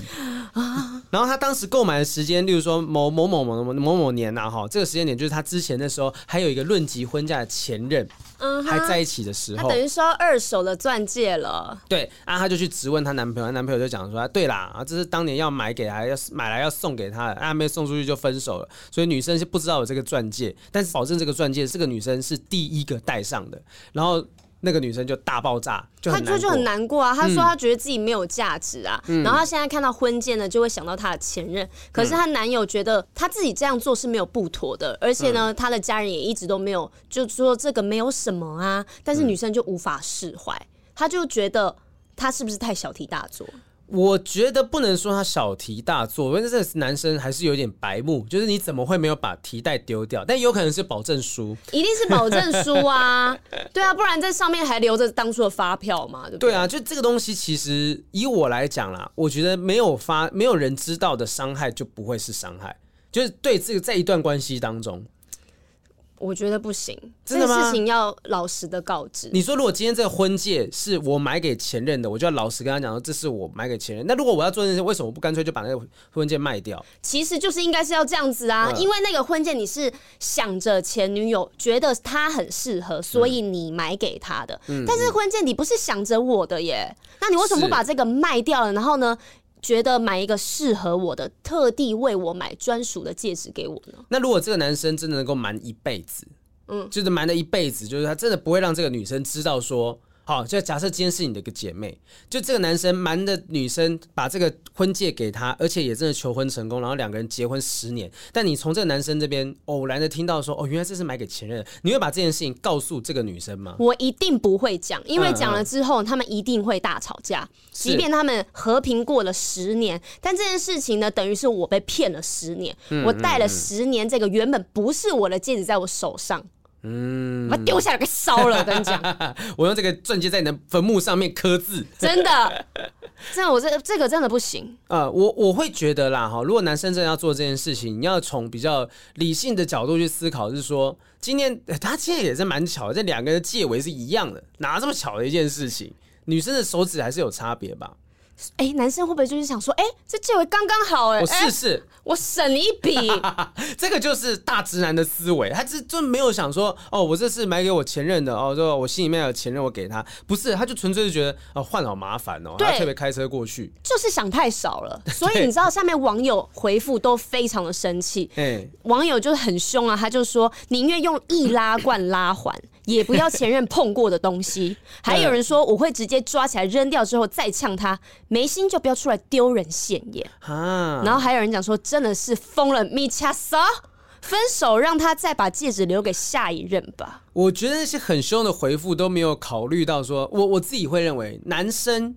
啊。然后他当时购买的时间，例如说某某某某某某某年呐，哈，这个时间点就是他之前的时候还有一个论及婚嫁的前任。嗯，还在一起的时候，他等于说二手的钻戒了。对，啊，她就去质问她男朋友，她男朋友就讲说，对啦，啊，这是当年要买给她，要买来要送给她的，啊，没送出去就分手了。所以女生是不知道有这个钻戒，但是保证这个钻戒这个女生是第一个戴上的，然后。那个女生就大爆炸，她就就很难过啊。她说她觉得自己没有价值啊，嗯、然后她现在看到婚戒呢，就会想到她的前任。可是她男友觉得她自己这样做是没有不妥的，而且呢，她的家人也一直都没有就说这个没有什么啊。但是女生就无法释怀，她就觉得她是不是太小题大做？我觉得不能说他小题大做，因为这个男生还是有点白目，就是你怎么会没有把提袋丢掉？但有可能是保证书，一定是保证书啊，对啊，不然在上面还留着当初的发票嘛，对不对？对啊，就这个东西，其实以我来讲啦，我觉得没有发，没有人知道的伤害就不会是伤害，就是对这个在一段关系当中。我觉得不行，这个事情要老实的告知。你说，如果今天这个婚戒是我买给前任的，我就要老实跟他讲说，这是我买给前任。那如果我要做这件事，为什么不干脆就把那个婚戒卖掉？其实就是应该是要这样子啊，嗯、因为那个婚戒你是想着前女友觉得她很适合，所以你买给她的。嗯、但是婚戒你不是想着我的耶，那你为什么不把这个卖掉了？然后呢？觉得买一个适合我的、特地为我买专属的戒指给我呢？那如果这个男生真的能够瞒一辈子，嗯，就是瞒了一辈子，就是他真的不会让这个女生知道说。好，就假设今天是你的一个姐妹，就这个男生瞒着女生把这个婚戒给她，而且也真的求婚成功，然后两个人结婚十年。但你从这个男生这边偶然的听到说，哦，原来这是买给前任，你会把这件事情告诉这个女生吗？我一定不会讲，因为讲了之后，他们一定会大吵架。即便他们和平过了十年，但这件事情呢，等于是我被骗了十年，我戴了十年这个原本不是我的戒指在我手上。嗯，把它丢下来给烧了，我跟你讲，我用这个钻戒在你的坟墓上面刻字，真的，真的，我这这个真的不行。呃，我我会觉得啦，哈，如果男生真的要做这件事情，你要从比较理性的角度去思考，是说，今天 他现在也是蛮巧的，这两个人的戒围是一样的，哪这么巧的一件事情？女生的手指还是有差别吧？哎、欸，男生会不会就是想说，哎、欸，这借位刚刚好、欸，哎，我试试，我省你一笔，这个就是大直男的思维，他就就没有想说，哦，我这是买给我前任的，哦，就我心里面有前任，我给他，不是，他就纯粹是觉得，哦，换好麻烦哦，他特别开车过去，就是想太少了，所以你知道下面网友回复都非常的生气，对网友就是很凶啊，他就说宁愿用易拉罐拉环。也不要前任碰过的东西，还有人说我会直接抓起来扔掉之后再呛他，没心就不要出来丢人现眼啊。然后还有人讲说真的是疯了，米恰萨，分手让他再把戒指留给下一任吧。我觉得那些很凶的回复都没有考虑到说，我我自己会认为男生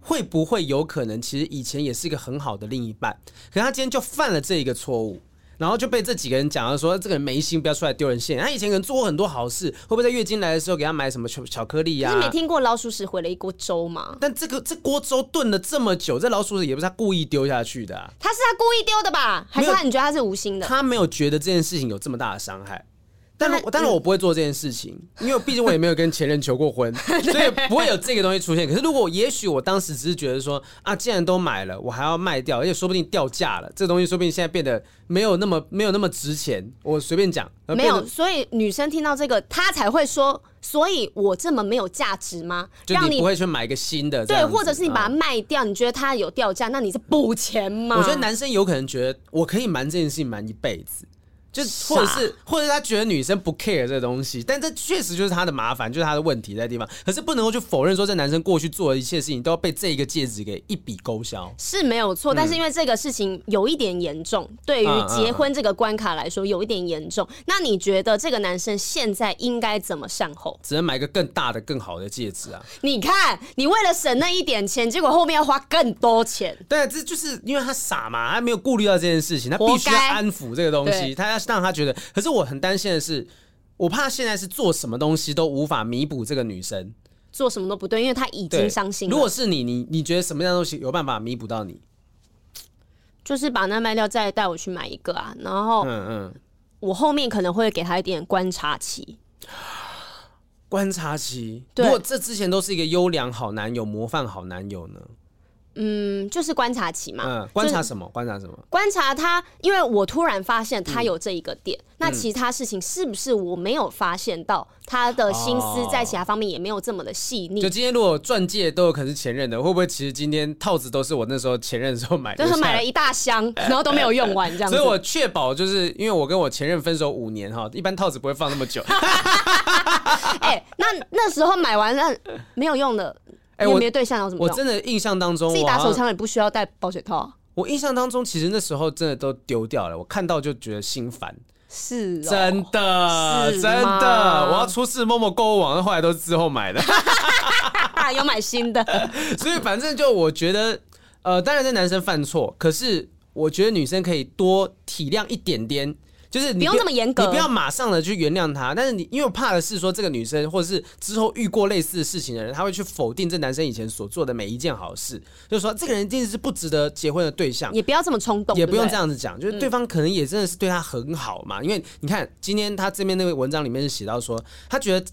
会不会有可能其实以前也是一个很好的另一半，可他今天就犯了这一个错误。然后就被这几个人讲了说，这个人没心，不要出来丢人现眼。他以前可能做过很多好事，会不会在月经来的时候给他买什么巧巧克力呀、啊？你没听过老鼠屎毁了一锅粥吗？但这个这锅粥炖了这么久，这老鼠屎也不是他故意丢下去的、啊，他是他故意丢的吧？还是他你觉得他是无心的？他没有觉得这件事情有这么大的伤害。但是，但是我不会做这件事情，因为毕竟我也没有跟前任求过婚，所以不会有这个东西出现。可是，如果也许我当时只是觉得说啊，既然都买了，我还要卖掉，而且说不定掉价了，这个东西说不定现在变得没有那么没有那么值钱。我随便讲，没有，所以女生听到这个，她才会说，所以我这么没有价值吗？让你不会去买一个新的，对，或者是你把它卖掉，你觉得它有掉价，那你是补钱吗？我觉得男生有可能觉得我可以瞒这件事情瞒一辈子。就或者是，或者他觉得女生不 care 这个东西，但这确实就是他的麻烦，就是他的问题在地方。可是不能够去否认说，这男生过去做的一切事情都要被这一个戒指给一笔勾销，是没有错。但是因为这个事情有一点严重，嗯、对于结婚这个关卡来说有一点严重。那你觉得这个男生现在应该怎么善后？只能买个更大的、更好的戒指啊！你看，你为了省那一点钱，结果后面要花更多钱。对，这就是因为他傻嘛，他没有顾虑到这件事情，他必须要安抚这个东西，他要。让他觉得，可是我很担心的是，我怕现在是做什么东西都无法弥补这个女生，做什么都不对，因为她已经伤心了。如果是你，你你觉得什么样的东西有办法弥补到你？就是把那卖掉，再带我去买一个啊。然后，嗯嗯，我后面可能会给他一点观察期。观察期，如果这之前都是一个优良好男友、模范好男友呢？嗯，就是观察期嘛。嗯，观察什么？观察什么？观察他，因为我突然发现他有这一个点，嗯、那其他事情是不是我没有发现到？他的心思在其他方面也没有这么的细腻。就今天如果钻戒都有可能是前任的，会不会其实今天套子都是我那时候前任的时候买的？就是买了一大箱，然后都没有用完这样子。所以我确保，就是因为我跟我前任分手五年哈，一般套子不会放那么久。哎、欸，那那时候买完了没有用的。哎，我没有对象有什么？我真的印象当中，自己打手枪也不需要戴保险套啊。我印象当中，其实那时候真的都丢掉了。我看到就觉得心烦，是真的，真的。我要出示某某购物网，后来都是之后买的，有买新的。所以反正就我觉得，呃，当然这男生犯错，可是我觉得女生可以多体谅一点点。就是你不，用那么严格，你不要马上的去原谅他。但是你因为我怕的是说，这个女生或者是之后遇过类似的事情的人，他会去否定这男生以前所做的每一件好事，就是说这个人一定是不值得结婚的对象。也不要这么冲动，也不用这样子讲，就是对方可能也真的是对他很好嘛。嗯、因为你看今天他这边那个文章里面是写到说，他觉得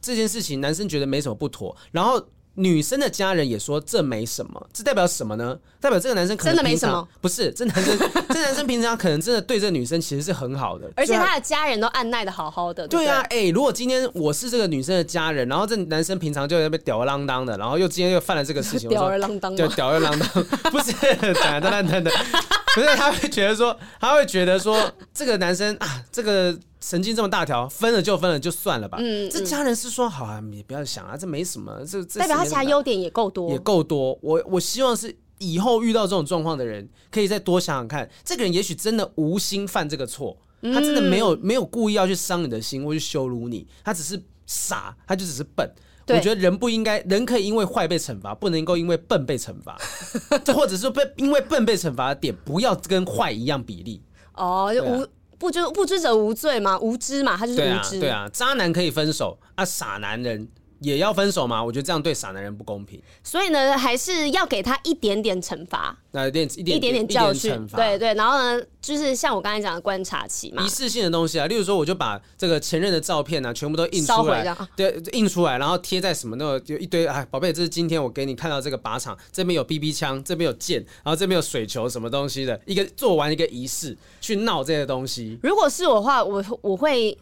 这件事情男生觉得没什么不妥，然后。女生的家人也说这没什么，这代表什么呢？代表这个男生可能真的没什么？不是，这男生 这男生平常可能真的对这女生其实是很好的，而且他的家人都按耐的好好的。对，啊，哎、欸，如果今天我是这个女生的家人，然后这男生平常就在那边吊儿郎当的，然后又今天又犯了这个事情，吊儿郎当，就，吊儿郎当，不是，等等等等，不是，他会觉得说，他会觉得说，这个男生啊，这个。神经这么大条，分了就分了，就算了吧。嗯，这家人是说好啊，你不要想啊，这没什么。这这代表他其他优点也够多，也够多。我我希望是以后遇到这种状况的人，可以再多想想看，这个人也许真的无心犯这个错，他真的没有没有故意要去伤你的心或去羞辱你，他只是傻，他就只是笨。我觉得人不应该，人可以因为坏被惩罚，不能够因为笨被惩罚。这 或者是被因为笨被惩罚的点，不要跟坏一样比例。哦，就无。不知不知者无罪嘛，无知嘛，他就是无知。对啊，对啊，渣男可以分手啊，傻男人也要分手吗？我觉得这样对傻男人不公平。所以呢，还是要给他一点点惩罚，那一点一点一点点教训。对对，然后呢，就是像我刚才讲的观察期嘛，仪式性的东西啊，例如说，我就把这个前任的照片呢、啊，全部都印出来，对，印出来，然后贴在什么那个，就一堆哎，宝贝，这是今天我给你看到这个靶场，这边有 BB 枪，这边有剑，然后这边有水球，什么东西的一个做完一个仪式去闹这些东西。如果是我的话，我我会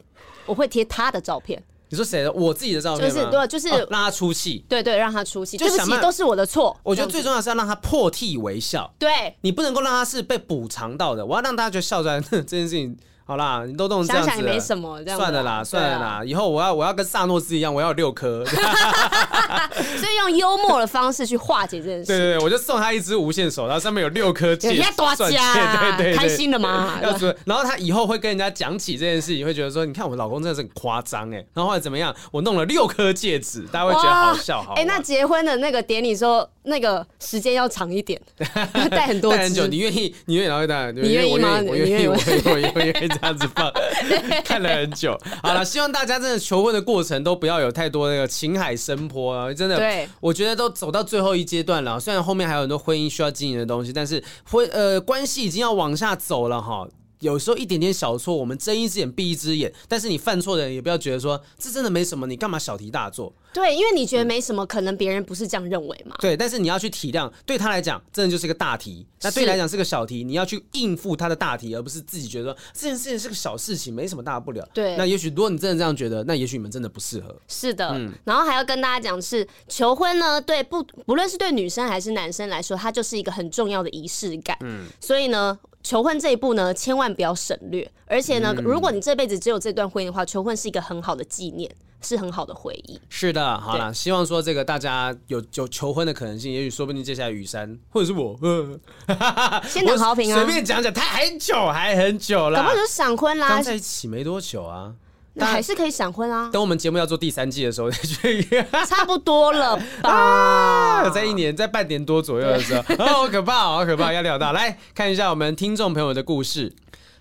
我会贴他的照片。你说谁的？我自己的照片就是对，就是、哦、让他出气。对对，让他出气。对不起，都是我的错。我觉得最重要的是要让他破涕为笑。对，你不能够让他是被补偿到的。我要让大家觉得笑出来，这件事情好啦，你都弄这样子，想想也没什么，这样算了啦，算了啦。以后我要我要跟萨诺斯一样，我要六颗，所以用幽默的方式去化解这件事。对对对，我就送他一只无线手，然后上面有六颗戒，多加，对对，开心了吗？要说，然后他以后会跟人家讲起这件事情，会觉得说，你看我老公真的是很夸张哎。然后后来怎么样？我弄了六颗戒指，大家会觉得好笑好。哎，那结婚的那个典礼说那个时间要长一点，戴很多，戴很久。你愿意？你愿意然后戴？你愿意吗？我愿意，我愿意，我愿意这样子放。看了很久，好了，希望大家真的求婚的过程都不要有太多那个情海深波啊！真的，对，我觉得都走到最后一阶段了。虽然后面还有很多婚姻需要经营的东西，但是婚呃关系已经要往下走了哈。有时候一点点小错，我们睁一只眼闭一只眼。但是你犯错的人也不要觉得说这真的没什么，你干嘛小题大做？对，因为你觉得没什么，可能别人不是这样认为嘛。对，但是你要去体谅，对他来讲，真的就是一个大题；那对你来讲是个小题，你要去应付他的大题，而不是自己觉得说这件事情是个小事情，没什么大不了。对，那也许如果你真的这样觉得，那也许你们真的不适合。是的，嗯。然后还要跟大家讲是求婚呢，对不不论是对女生还是男生来说，它就是一个很重要的仪式感。嗯，所以呢。求婚这一步呢，千万不要省略。而且呢，嗯、如果你这辈子只有这段婚姻的话，求婚是一个很好的纪念，是很好的回忆。是的，好了，希望说这个大家有有求婚的可能性，也许说不定接下来雨山或者是我，先等好评啊，随便讲讲，他很久还很久了，搞不好就闪婚啦，刚在一起没多久啊。那还是可以闪婚啊！等我们节目要做第三季的时候 再去，差不多了吧？啊，在一年，在半年多左右的时候，哦，好可怕，好可怕，压力好大。来看一下我们听众朋友的故事。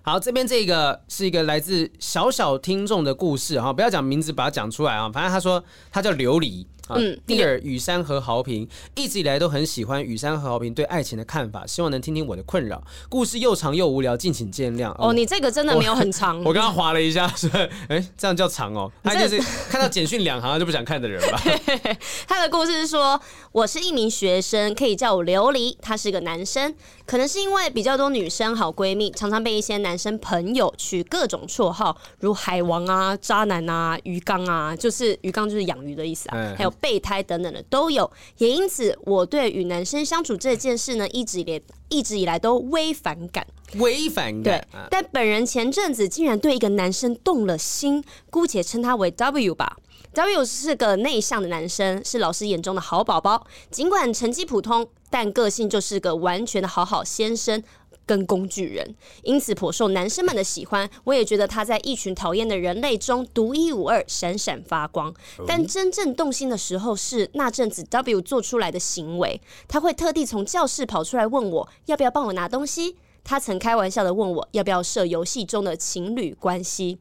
好，这边这个是一个来自小小听众的故事哈，不要讲名字，把它讲出来啊。反正他说他叫琉璃。嗯，Dear 雨山和豪平，一直以来都很喜欢雨山和豪平对爱情的看法，希望能听听我的困扰。故事又长又无聊，敬请见谅。哦，你这个真的没有很长。我 刚刚划了一下，是哎，这样叫长哦。他就是看到简讯两行就不想看的人吧？他的故事是说，我是一名学生，可以叫我琉璃。他是个男生，可能是因为比较多女生好闺蜜，常常被一些男生朋友取各种绰号，如海王啊、渣男啊、鱼缸啊，就是鱼缸就是养鱼的意思啊，还有。备胎等等的都有，也因此我对与男生相处这件事呢，一直以来一直以来都微反感，微反感。对，但本人前阵子竟然对一个男生动了心，姑且称他为 W 吧。W 是个内向的男生，是老师眼中的好宝宝，尽管成绩普通，但个性就是个完全的好好先生。跟工具人，因此颇受男生们的喜欢。我也觉得他在一群讨厌的人类中独一无二，闪闪发光。但真正动心的时候是那阵子 W 做出来的行为。他会特地从教室跑出来问我要不要帮我拿东西。他曾开玩笑的问我要不要设游戏中的情侣关系。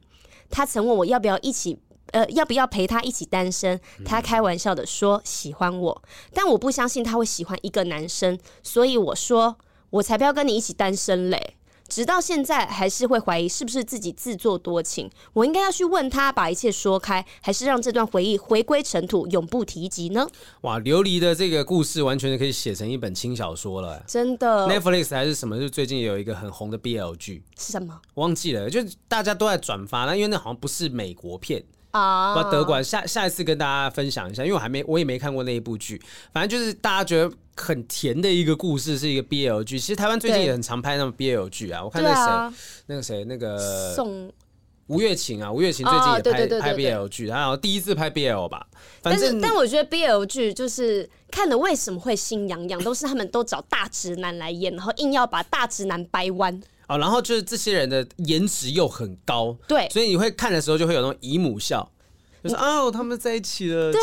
他曾问我要不要一起，呃，要不要陪他一起单身。他开玩笑的说喜欢我，但我不相信他会喜欢一个男生，所以我说。我才不要跟你一起单身嘞！直到现在还是会怀疑是不是自己自作多情。我应该要去问他，把一切说开，还是让这段回忆回归尘土，永不提及呢？哇，琉璃的这个故事完全可以写成一本轻小说了，真的。Netflix 还是什么？就最近有一个很红的 BL 剧是什么？忘记了，就大家都在转发，那因为那好像不是美国片。啊，不德国，下下一次跟大家分享一下，因为我还没我也没看过那一部剧，反正就是大家觉得很甜的一个故事，是一个 BL 剧。其实台湾最近也很常拍那种 BL 剧啊，我看那谁、那个谁，那个宋吴月琴啊，吴月琴最近也拍、拍 BL 剧，然后第一次拍 BL 吧。反正但，但我觉得 BL 剧就是看了为什么会心痒痒，都是他们都找大直男来演，然后硬要把大直男掰弯。哦，然后就是这些人的颜值又很高，对，所以你会看的时候就会有那种姨母笑，就是哦，他们在一起了，对，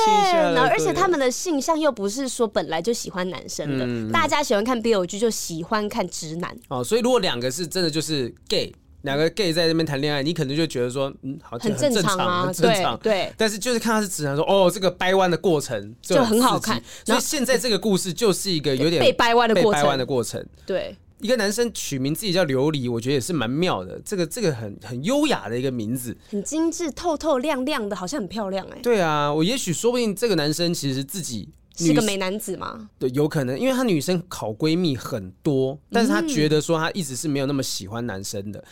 然后而且他们的性向又不是说本来就喜欢男生的，嗯、大家喜欢看 BL 剧就喜欢看直男。哦，所以如果两个是真的就是 gay，两个 gay 在那边谈恋爱，你可能就觉得说，嗯，好像很正常，啊，很正常，对。对，但是就是看他是直男说，哦，这个掰弯的过程就很，就很好看。所以现在这个故事就是一个有点被掰弯的过程，被掰弯的过程，对。一个男生取名自己叫琉璃，我觉得也是蛮妙的。这个这个很很优雅的一个名字，很精致、透透亮亮的，好像很漂亮哎、欸。对啊，我也许说不定这个男生其实自己是个美男子吗。对，有可能，因为她女生好闺蜜很多，但是她觉得说她一直是没有那么喜欢男生的。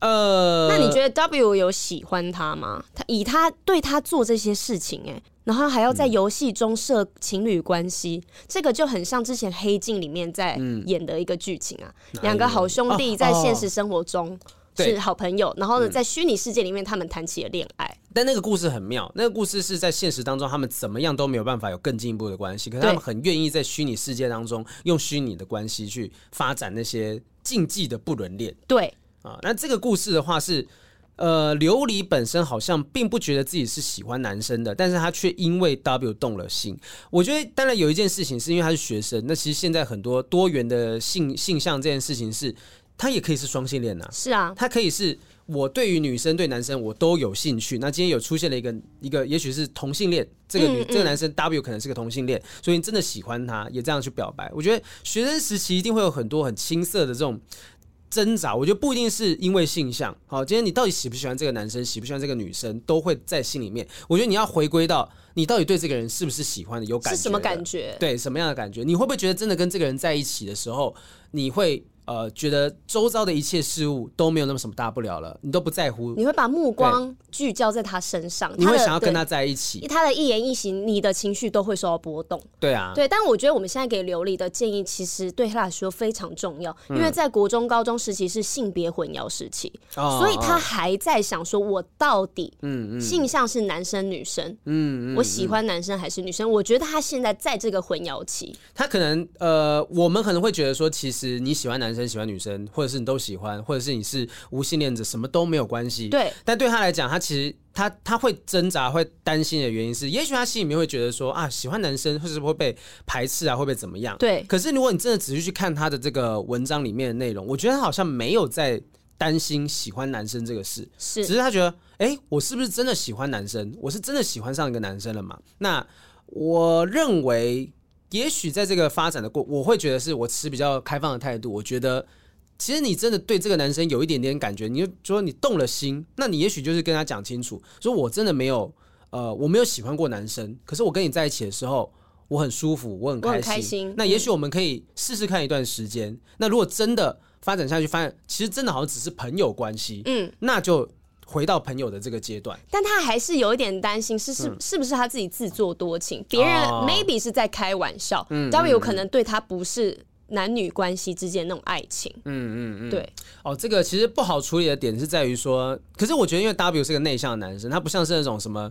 嗯、呃，那你觉得 W 有喜欢他吗？他以他对他做这些事情、欸，哎。然后还要在游戏中设情侣关系，嗯，这个就很像之前《黑镜》里面在演的一个剧情啊。两、嗯、个好兄弟在现实生活中是好朋友，然后呢，在虚拟世界里面他们谈起了恋爱。但那个故事很妙，那个故事是在现实当中，他们怎么样都没有办法有更进一步的关系，可是他们很愿意在虚拟世界当中用虚拟的关系去发展那些禁忌的不伦恋。对啊，那这个故事的话是。呃，琉璃本身好像并不觉得自己是喜欢男生的，但是他却因为 W 动了心。我觉得，当然有一件事情是因为他是学生。那其实现在很多多元的性性向这件事情是，他也可以是双性恋呐。是啊，他可以是我对于女生对男生我都有兴趣。那今天有出现了一个一个，也许是同性恋，这个女、嗯嗯、这个男生 W 可能是个同性恋，所以你真的喜欢他，也这样去表白。我觉得学生时期一定会有很多很青涩的这种。挣扎，我觉得不一定是因为性向。好，今天你到底喜不喜欢这个男生，喜不喜欢这个女生，都会在心里面。我觉得你要回归到你到底对这个人是不是喜欢的，有感觉，是什么感觉？对，什么样的感觉？你会不会觉得真的跟这个人在一起的时候，你会？呃，觉得周遭的一切事物都没有那么什么大不了了，你都不在乎，你会把目光聚焦在他身上，你会想要跟他在一起，他的一言一行，你的情绪都会受到波动。对啊，对，但我觉得我们现在给琉璃的建议，其实对他来说非常重要，因为在国中、高中时期是性别混淆时期，嗯、所以他还在想说，我到底嗯性向是男生女生，嗯，我喜欢男生还是女生？我觉得他现在在这个混淆期，他可能呃，我们可能会觉得说，其实你喜欢男生，喜欢女生。或者是你都喜欢，或者是你是无性恋者，什么都没有关系。对，但对他来讲，他其实他他会挣扎、会担心的原因是，也许他心里面会觉得说啊，喜欢男生会是不会被排斥啊，会不会怎么样？对。可是如果你真的仔细去看他的这个文章里面的内容，我觉得他好像没有在担心喜欢男生这个事，是，只是他觉得，哎，我是不是真的喜欢男生？我是真的喜欢上一个男生了嘛？那我认为，也许在这个发展的过，我会觉得是我持比较开放的态度，我觉得。其实你真的对这个男生有一点点感觉，你就说你动了心，那你也许就是跟他讲清楚，说我真的没有，呃，我没有喜欢过男生，可是我跟你在一起的时候，我很舒服，我很开心。那也许我们可以试试看一段时间。嗯。那如果真的发展下去，发现其实真的好像只是朋友关系，嗯，那就回到朋友的这个阶段。但他还是有一点担心，是是是不是他自己自作多情？别人 maybe 是在开玩笑，嗯，当然有可能对他不是。男女关系之间那种爱情，嗯嗯嗯，对，哦，这个其实不好处理的点是在于说，可是我觉得因为 W 是个内向的男生，他不像是那种什么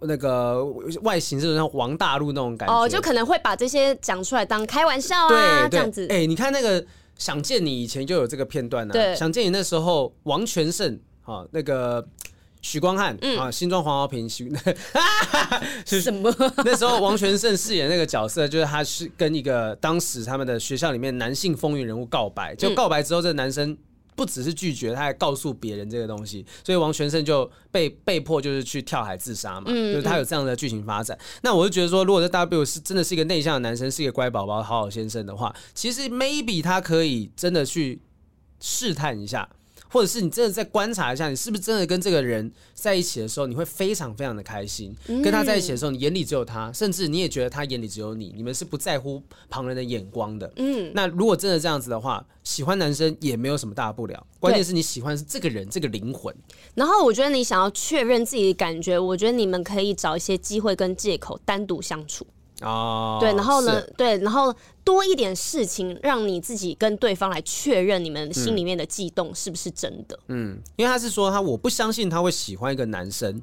那个外形是像王大陆那种感觉，哦，就可能会把这些讲出来当开玩笑啊，这样子。哎，你看那个想见你以前就有这个片段呢，对，想见你那时候王全胜啊，那个。许光汉、嗯、啊，新装黄豪平，许什么？那时候王全胜饰演那个角色，就是他是跟一个当时他们的学校里面男性风云人物告白，就告白之后，这个男生不只是拒绝，他还告诉别人这个东西，所以王全胜就被被迫就是去跳海自杀嘛，嗯、就是他有这样的剧情发展。嗯、那我就觉得说，如果这 W 是真的是一个内向的男生，是一个乖宝宝、好好先生的话，其实 maybe 他可以真的去试探一下。或者是你真的再观察一下，你是不是真的跟这个人在一起的时候，你会非常非常的开心。跟他在一起的时候，你眼里只有他，甚至你也觉得他眼里只有你，你们是不在乎旁人的眼光的。嗯，那如果真的这样子的话，喜欢男生也没有什么大不了。关键是你喜欢是这个人，这个灵魂。然后我觉得你想要确认自己的感觉，我觉得你们可以找一些机会跟借口单独相处。哦，对，然后呢，对，然后多一点事情，让你自己跟对方来确认你们心里面的悸动是不是真的。嗯，因为他是说他我不相信他会喜欢一个男生，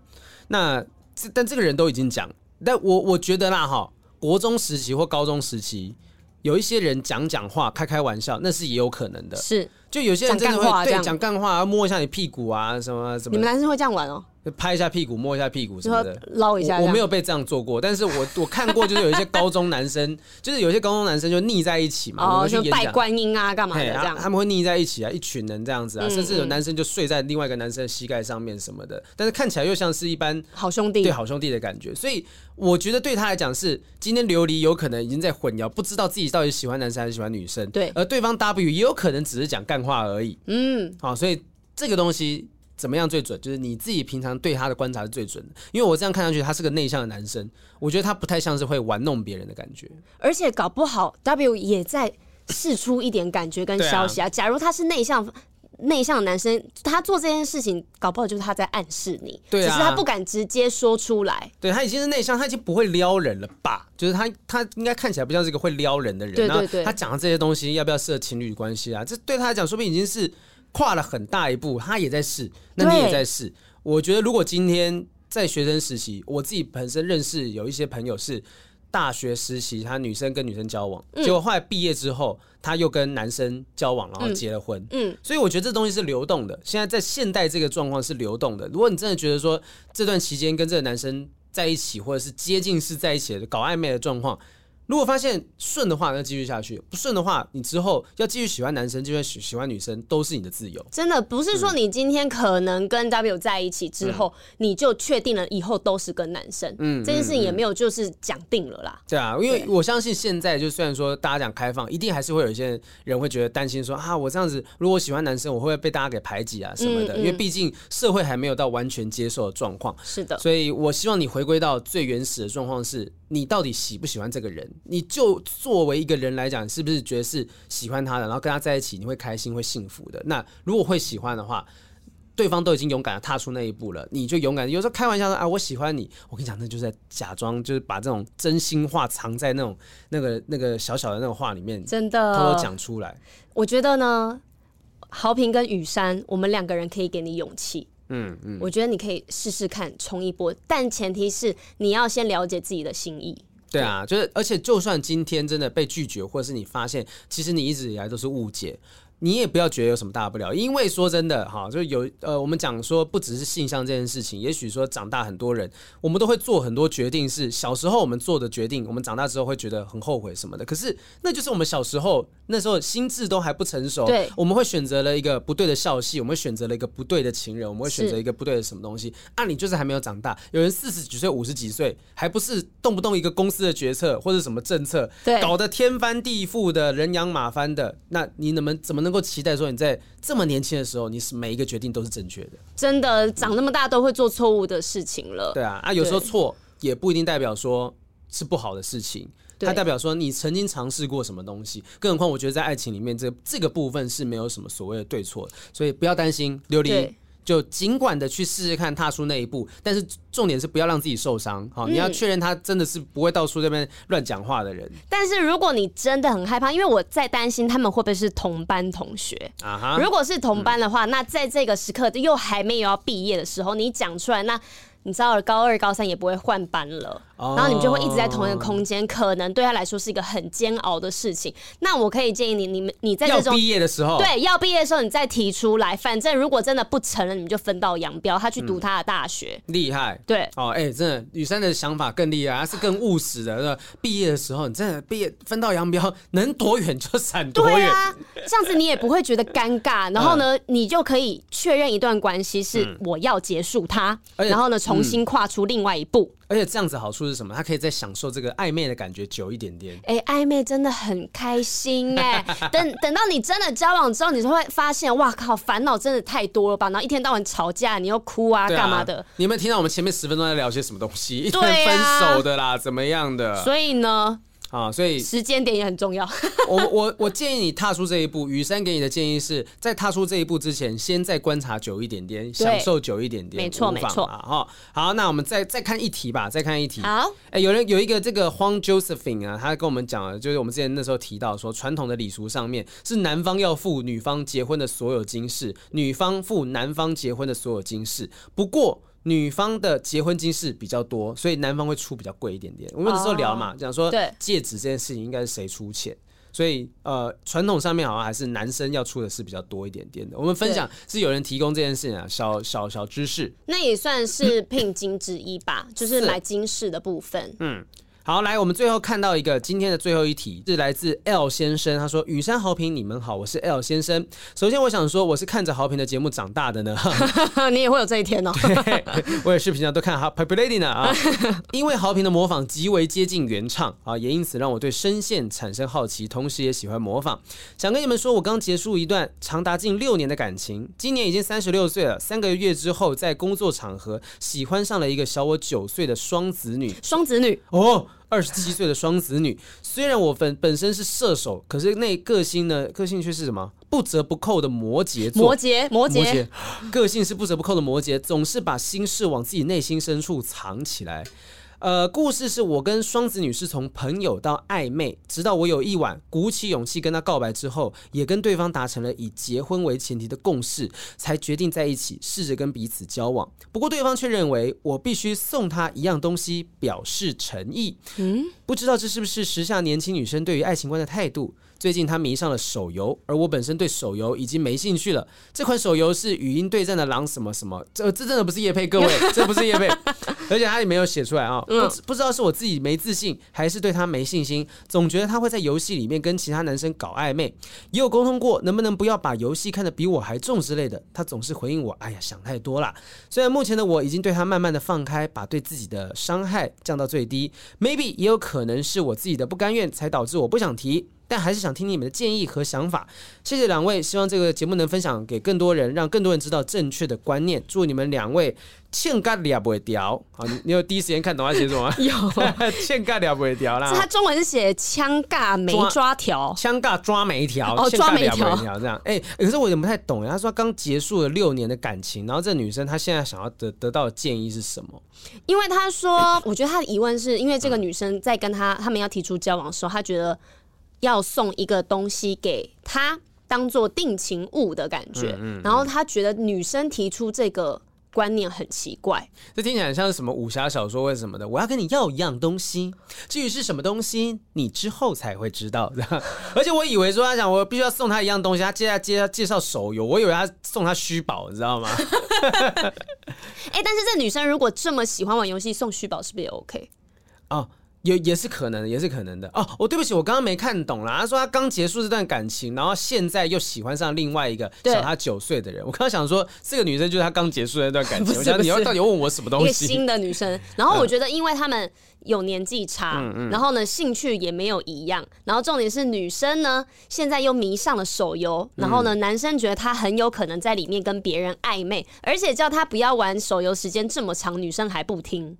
那这但这个人都已经讲，但我我觉得啦哈，国中时期或高中时期，有一些人讲讲话开开玩笑，那是也有可能的。是，就有些人真的会对讲干话，摸一下你屁股啊什么什么。你们男生会这样玩哦？拍一下屁股，摸一下屁股什么的，捞一下我。我没有被这样做过，但是我我看过，就是有一些高中男生，就是有些高中男生就腻在一起嘛，哦、我们去拜观音啊，干嘛的这样？他们会腻在一起啊，一群人这样子啊，嗯、甚至有男生就睡在另外一个男生的膝盖上面什么的，但是看起来又像是一般好兄弟，对好兄弟的感觉。所以我觉得对他来讲是，今天琉璃有可能已经在混淆，不知道自己到底喜欢男生还是喜欢女生。对，而对方 W 也有可能只是讲干话而已。嗯，好，所以这个东西。怎么样最准？就是你自己平常对他的观察是最准的。因为我这样看上去，他是个内向的男生，我觉得他不太像是会玩弄别人的感觉。而且搞不好 W 也在试出一点感觉跟消息啊。假如他是内向内向的男生，他做这件事情，搞不好就是他在暗示你，对啊，只是他不敢直接说出来。对，他已经是内向，他已经不会撩人了吧？就是他他应该看起来不像是一个会撩人的人。对对对，他讲的这些东西要不要设情侣关系啊？这对他来讲，说不定已经是。跨了很大一步，他也在试，那你也在试。我觉得如果今天在学生时期，我自己本身认识有一些朋友是。大学实习，他女生跟女生交往，结果后来毕业之后，他又跟男生交往，然后结了婚。嗯，所以我觉得这东西是流动的。现在在现代这个状况是流动的。如果你真的觉得说这段期间跟这个男生在一起，或者是接近是在一起的搞暧昧的状况。如果发现顺的话，那继续下去；不顺的话，你之后要继续喜欢男生，继续喜喜欢女生，都是你的自由。真的不是说你今天可能跟 W 在一起之后，嗯、你就确定了以后都是跟男生。嗯，这件事情也没有就是讲定了啦。对啊，因为我相信现在就虽然说大家讲开放，一定还是会有一些人会觉得担心说啊，我这样子如果喜欢男生，我会不会被大家给排挤啊什么的？嗯嗯、因为毕竟社会还没有到完全接受的状况。是的，所以我希望你回归到最原始的状况是。你到底喜不喜欢这个人？你就作为一个人来讲，是不是觉得是喜欢他的？然后跟他在一起，你会开心、会幸福的？那如果会喜欢的话，对方都已经勇敢的踏出那一步了，你就勇敢。有时候开玩笑说啊，我喜欢你。我跟你讲，那就是在假装，就是把这种真心话藏在那种那个那个小小的那种话里面，真的偷偷讲出来。我觉得呢，豪平跟雨珊，我们两个人可以给你勇气。嗯嗯，我觉得你可以试试看冲一波，但前提是你要先了解自己的心意。对啊，就是而且就算今天真的被拒绝，或者是你发现其实你一直以来都是误解。你也不要觉得有什么大不了，因为说真的哈，就有呃，我们讲说不只是性向这件事情，也许说长大很多人，我们都会做很多决定，是小时候我们做的决定，我们长大之后会觉得很后悔什么的。可是那就是我们小时候那时候心智都还不成熟，对，我们会选择了一个不对的校系，我们会选择了一个不对的情人，我们会选择一个不对的什么东西。啊，你就是还没有长大，有人四十几岁、五十几岁，还不是动不动一个公司的决策或者什么政策，对，搞得天翻地覆的，人仰马翻的，那你怎么怎么能够期待说你在在这么年轻的时候，你是每一个决定都是正确的。真的，长那么大都会做错误的事情了。对啊，啊，有时候错也不一定代表说是不好的事情，它代表说你曾经尝试过什么东西。更何况，我觉得在爱情里面，这这个部分是没有什么所谓的对错，所以不要担心，琉璃。就尽管的去试试看，踏出那一步，但是重点是不要让自己受伤。好，你要确认他真的是不会到处这边乱讲话的人。但是如果你真的很害怕，因为我在担心他们会不会是同班同学啊哈？如果是同班的话，那在这个时刻又还没有要毕业的时候，你讲出来那。你知道，高二、高三也不会换班了，oh. 然后你们就会一直在同一个空间，可能对他来说是一个很煎熬的事情。那我可以建议你，你们你在这种毕业的时候，对，要毕业的时候你再提出来。反正如果真的不成了，你们就分道扬镳，他去读他的大学。厉、嗯、害，对，哦，哎、欸，真的，雨珊的想法更厉害，他是更务实的。毕业的时候，你真的毕业分道扬镳，能躲远就闪多远。对啊，这样子你也不会觉得尴尬。然后呢，嗯、你就可以确认一段关系是我要结束它，嗯、然后呢，重新跨出另外一步，而且这样子好处是什么？他可以再享受这个暧昧的感觉久一点点。哎、欸，暧昧真的很开心哎、欸！等等到你真的交往之后，你就会发现，哇靠，烦恼真的太多了吧？然后一天到晚吵架，你又哭啊，干、啊、嘛的？你有没有听到我们前面十分钟在聊些什么东西？一天分手的啦，啊、怎么样的？所以呢？啊，所以时间点也很重要。我我我建议你踏出这一步。雨山给你的建议是在踏出这一步之前，先再观察久一点点，享受久一点点，没错没错。哈，好，那我们再再看一题吧，再看一题。好，哎，有人有一个这个荒 Josephine 啊，他跟我们讲了，就是我们之前那时候提到说，传统的礼俗上面是男方要付女方结婚的所有金饰，女方付男方结婚的所有金饰。不过。女方的结婚金饰比较多，所以男方会出比较贵一点点。我们那时候聊嘛，讲、oh, 说戒指这件事情应该是谁出钱，所以呃，传统上面好像还是男生要出的是比较多一点点的。我们分享是有人提供这件事情啊，小小小知识，那也算是聘金之一吧，就是买金饰的部分，嗯。好，来，我们最后看到一个今天的最后一题，是来自 L 先生，他说：“雨山豪平，你们好，我是 L 先生。首先，我想说，我是看着豪平的节目长大的呢，你也会有这一天哦。对，我也是平常都看《Lady》呢啊，因为豪平的模仿极为接近原唱啊，也因此让我对声线产生好奇，同时也喜欢模仿。想跟你们说，我刚结束一段长达近六年的感情，今年已经三十六岁了。三个月之后，在工作场合喜欢上了一个小我九岁的双子女，双子女哦。”二十七岁的双子女，虽然我本本身是射手，可是那个性呢？个性却是什么？不折不扣的摩羯座。摩羯，摩羯，摩羯，个性是不折不扣的摩羯，总是把心事往自己内心深处藏起来。呃，故事是我跟双子女是从朋友到暧昧，直到我有一晚鼓起勇气跟她告白之后，也跟对方达成了以结婚为前提的共识，才决定在一起，试着跟彼此交往。不过对方却认为我必须送她一样东西表示诚意。嗯，不知道这是不是时下年轻女生对于爱情观的态度？最近他迷上了手游，而我本身对手游已经没兴趣了。这款手游是语音对战的狼什么什么，这这真的不是叶配，各位，这不是叶配，而且他也没有写出来啊、哦。不不知道是我自己没自信，还是对他没信心，总觉得他会在游戏里面跟其他男生搞暧昧。也有沟通过，能不能不要把游戏看得比我还重之类的。他总是回应我：“哎呀，想太多了。”虽然目前的我已经对他慢慢的放开，把对自己的伤害降到最低，maybe 也有可能是我自己的不甘愿，才导致我不想提。但还是想听听你们的建议和想法，谢谢两位，希望这个节目能分享给更多人，让更多人知道正确的观念。祝你们两位欠尬了不会掉。好，你有第一时间看懂他写什么吗？有，欠尬了不会掉啦。他中文是写枪尬没抓条，枪尬抓没条，哦，抓没条这样。哎、欸，可是我也不太懂。他说刚结束了六年的感情，然后这女生她现在想要得得到的建议是什么？因为他说，我觉得他的疑问是因为这个女生在跟他他们要提出交往的时候，他觉得。要送一个东西给他，当做定情物的感觉，嗯嗯嗯，然后他觉得女生提出这个观念很奇怪，这听起来像是什么武侠小说或者什么的？我要跟你要一样东西，至于是什么东西，你之后才会知道。而且我以为说他想我必须要送他一样东西，他接下来介介绍手游，我以为他送他虚宝，你知道吗？哎、欸，但是这女生如果这么喜欢玩游戏，送虚宝是不是也 OK？哦。也也是可能的，也是可能的哦。我对不起，我刚刚没看懂啦。他说他刚结束这段感情，然后现在又喜欢上另外一个小他九岁的人。我刚刚想说，这个女生就是他刚结束的那段感情。我想你要到底问我什么东西？一个新的女生。然后我觉得，因为他们有年纪差，嗯、然后呢，兴趣也没有一样。然后重点是女生呢，现在又迷上了手游。然后呢，男生觉得他很有可能在里面跟别人暧昧，而且叫他不要玩手游，时间这么长，女生还不听。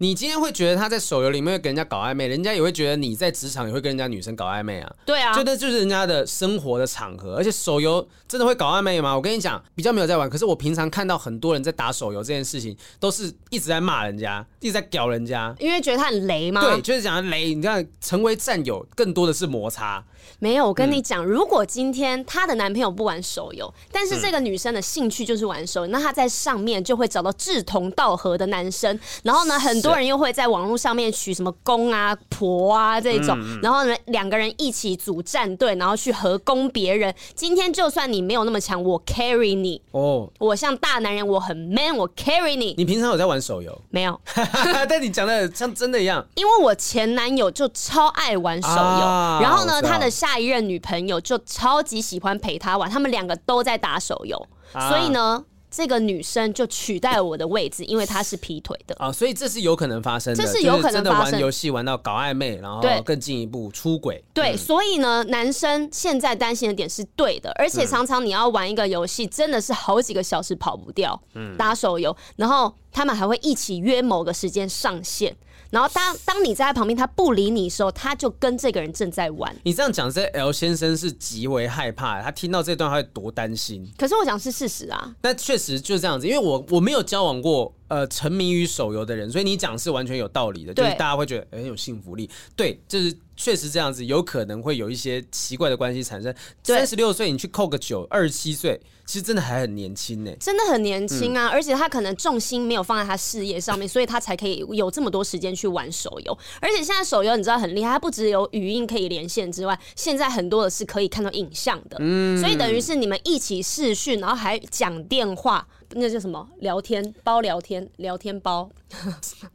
你今天会觉得他在手游里面会跟人家搞暧昧，人家也会觉得你在职场也会跟人家女生搞暧昧啊？对啊，就那就是人家的生活的场合，而且手游真的会搞暧昧吗？我跟你讲，比较没有在玩，可是我平常看到很多人在打手游这件事情，都是一直在骂人家，一直在屌人家，因为觉得他很雷吗？对，就是讲雷。你看，成为战友更多的是摩擦。没有，我跟你讲，如果今天她的男朋友不玩手游，但是这个女生的兴趣就是玩手游，那她在上面就会找到志同道合的男生，然后呢，很多人又会在网络上面取什么公啊、婆啊这种，然后呢，两个人一起组战队，然后去合攻别人。今天就算你没有那么强，我 carry 你哦，我像大男人，我很 man，我 carry 你。你平常有在玩手游？没有，但你讲的像真的一样，因为我前男友就超爱玩手游，啊、然后呢，他的下。下一任女朋友就超级喜欢陪他玩，他们两个都在打手游，啊、所以呢，这个女生就取代了我的位置，因为她是劈腿的啊，所以这是有可能发生的，这是有可能发生的。玩游戏玩到搞暧昧，然后更进一步出轨。对，嗯、所以呢，男生现在担心的点是对的，而且常常你要玩一个游戏，真的是好几个小时跑不掉。嗯，打手游，然后他们还会一起约某个时间上线。然后当当你在他旁边，他不理你的时候，他就跟这个人正在玩。你这样讲，这 L 先生是极为害怕，他听到这段他会多担心。可是我讲是事实啊。但确实就是这样子，因为我我没有交往过呃沉迷于手游的人，所以你讲是完全有道理的，就是大家会觉得很有幸福力。对，就是。确实这样子，有可能会有一些奇怪的关系产生。三十六岁，你去扣个九，二十七岁，其实真的还很年轻呢。真的很年轻啊，嗯、而且他可能重心没有放在他事业上面，所以他才可以有这么多时间去玩手游。而且现在手游你知道很厉害，它不只有语音可以连线之外，现在很多的是可以看到影像的。嗯，所以等于是你们一起视讯，然后还讲电话。那叫什么？聊天包聊天聊天包，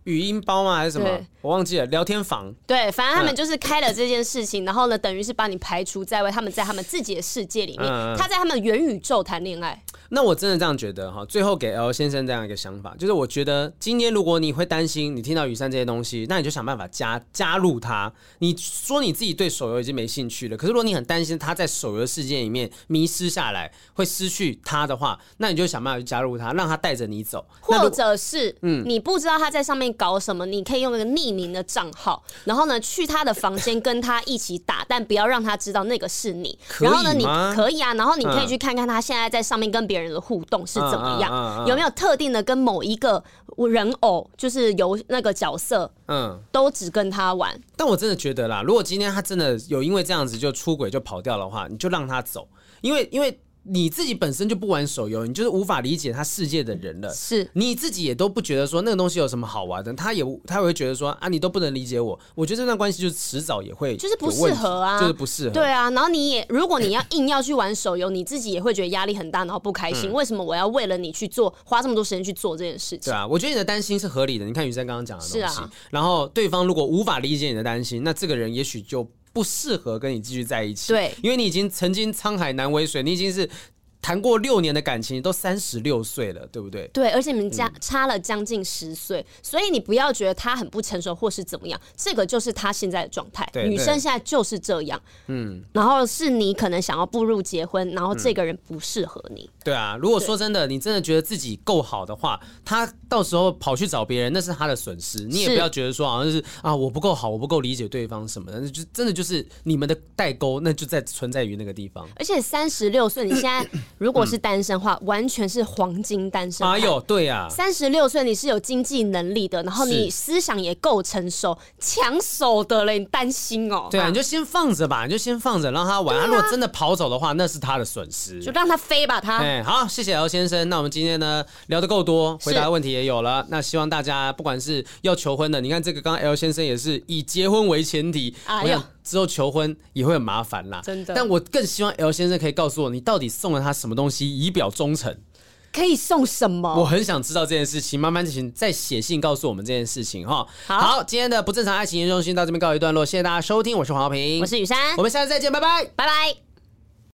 语音包吗？还是什么？我忘记了。聊天房。对，反正他们就是开了这件事情，嗯、然后呢，等于是把你排除在外。他们在他们自己的世界里面，嗯、他在他们元宇宙谈恋爱。那我真的这样觉得哈。最后给 L 先生这样一个想法，就是我觉得今天如果你会担心你听到雨山这些东西，那你就想办法加加入他。你说你自己对手游已经没兴趣了，可是如果你很担心他在手游世界里面迷失下来，会失去他的话，那你就想办法去加入。入他，让他带着你走，或者是，嗯，你不知道他在上面搞什么，你可以用一个匿名的账号，然后呢，去他的房间跟他一起打，但不要让他知道那个是你。然后呢，你可以啊，然后你可以去看看他现在在上面跟别人的互动是怎么样，有没有特定的跟某一个人偶，就是有那个角色，嗯，都只跟他玩。但我真的觉得啦，如果今天他真的有因为这样子就出轨就跑掉的话，你就让他走，因为因为。你自己本身就不玩手游，你就是无法理解他世界的人了。是，你自己也都不觉得说那个东西有什么好玩的，他也他也会觉得说啊，你都不能理解我。我觉得这段关系就是迟早也会就是不适合啊，就是不适合。对啊，然后你也如果你要硬要去玩手游，你自己也会觉得压力很大，然后不开心。嗯、为什么我要为了你去做，花这么多时间去做这件事情？对啊，我觉得你的担心是合理的。你看雨珊刚刚讲的东西，是啊。然后对方如果无法理解你的担心，那这个人也许就不适合跟你继续在一起。对，因为你已经曾经沧海难为水，你已经是。谈过六年的感情，都三十六岁了，对不对？对，而且你们家差了将近十岁，嗯，所以你不要觉得他很不成熟或是怎么样，这个就是他现在的状态。女生现在就是这样，嗯。然后是你可能想要步入结婚，然后这个人不适合你。嗯。对啊，如果说真的，你真的觉得自己够好的话，他到时候跑去找别人，那是他的损失。你也不要觉得说好像是啊，我不够好，我不够理解对方什么的，那就真的就是你们的代沟，那就在存在于那个地方。而且三十六岁，你现在。如果是单身的话，嗯，完全是黄金单身。哎呦，对呀，啊，三十六岁你是有经济能力的，然后你思想也够成熟，抢手的嘞，你担心哦？对啊，你就先放着吧，你就先放着，让他玩。他如果真的跑走的话，那是他的损失，就让他飞吧，他。哎，好，谢谢 L 先生。那我们今天呢聊得够多，回答问题也有了。那希望大家不管是要求婚的，你看这个刚刚 L 先生也是以结婚为前提，哎呦。之后求婚也会很麻烦啦，真的。但我更希望 L 先生可以告诉我，你到底送了他什么东西以表忠诚？可以送什么？我很想知道这件事情，慢慢请再写信告诉我们这件事情哈。好，今天的不正常爱情研究中心到这边告一段落，谢谢大家收听，我是黄浩平，我是雨珊，我们下次再见，拜拜，拜拜。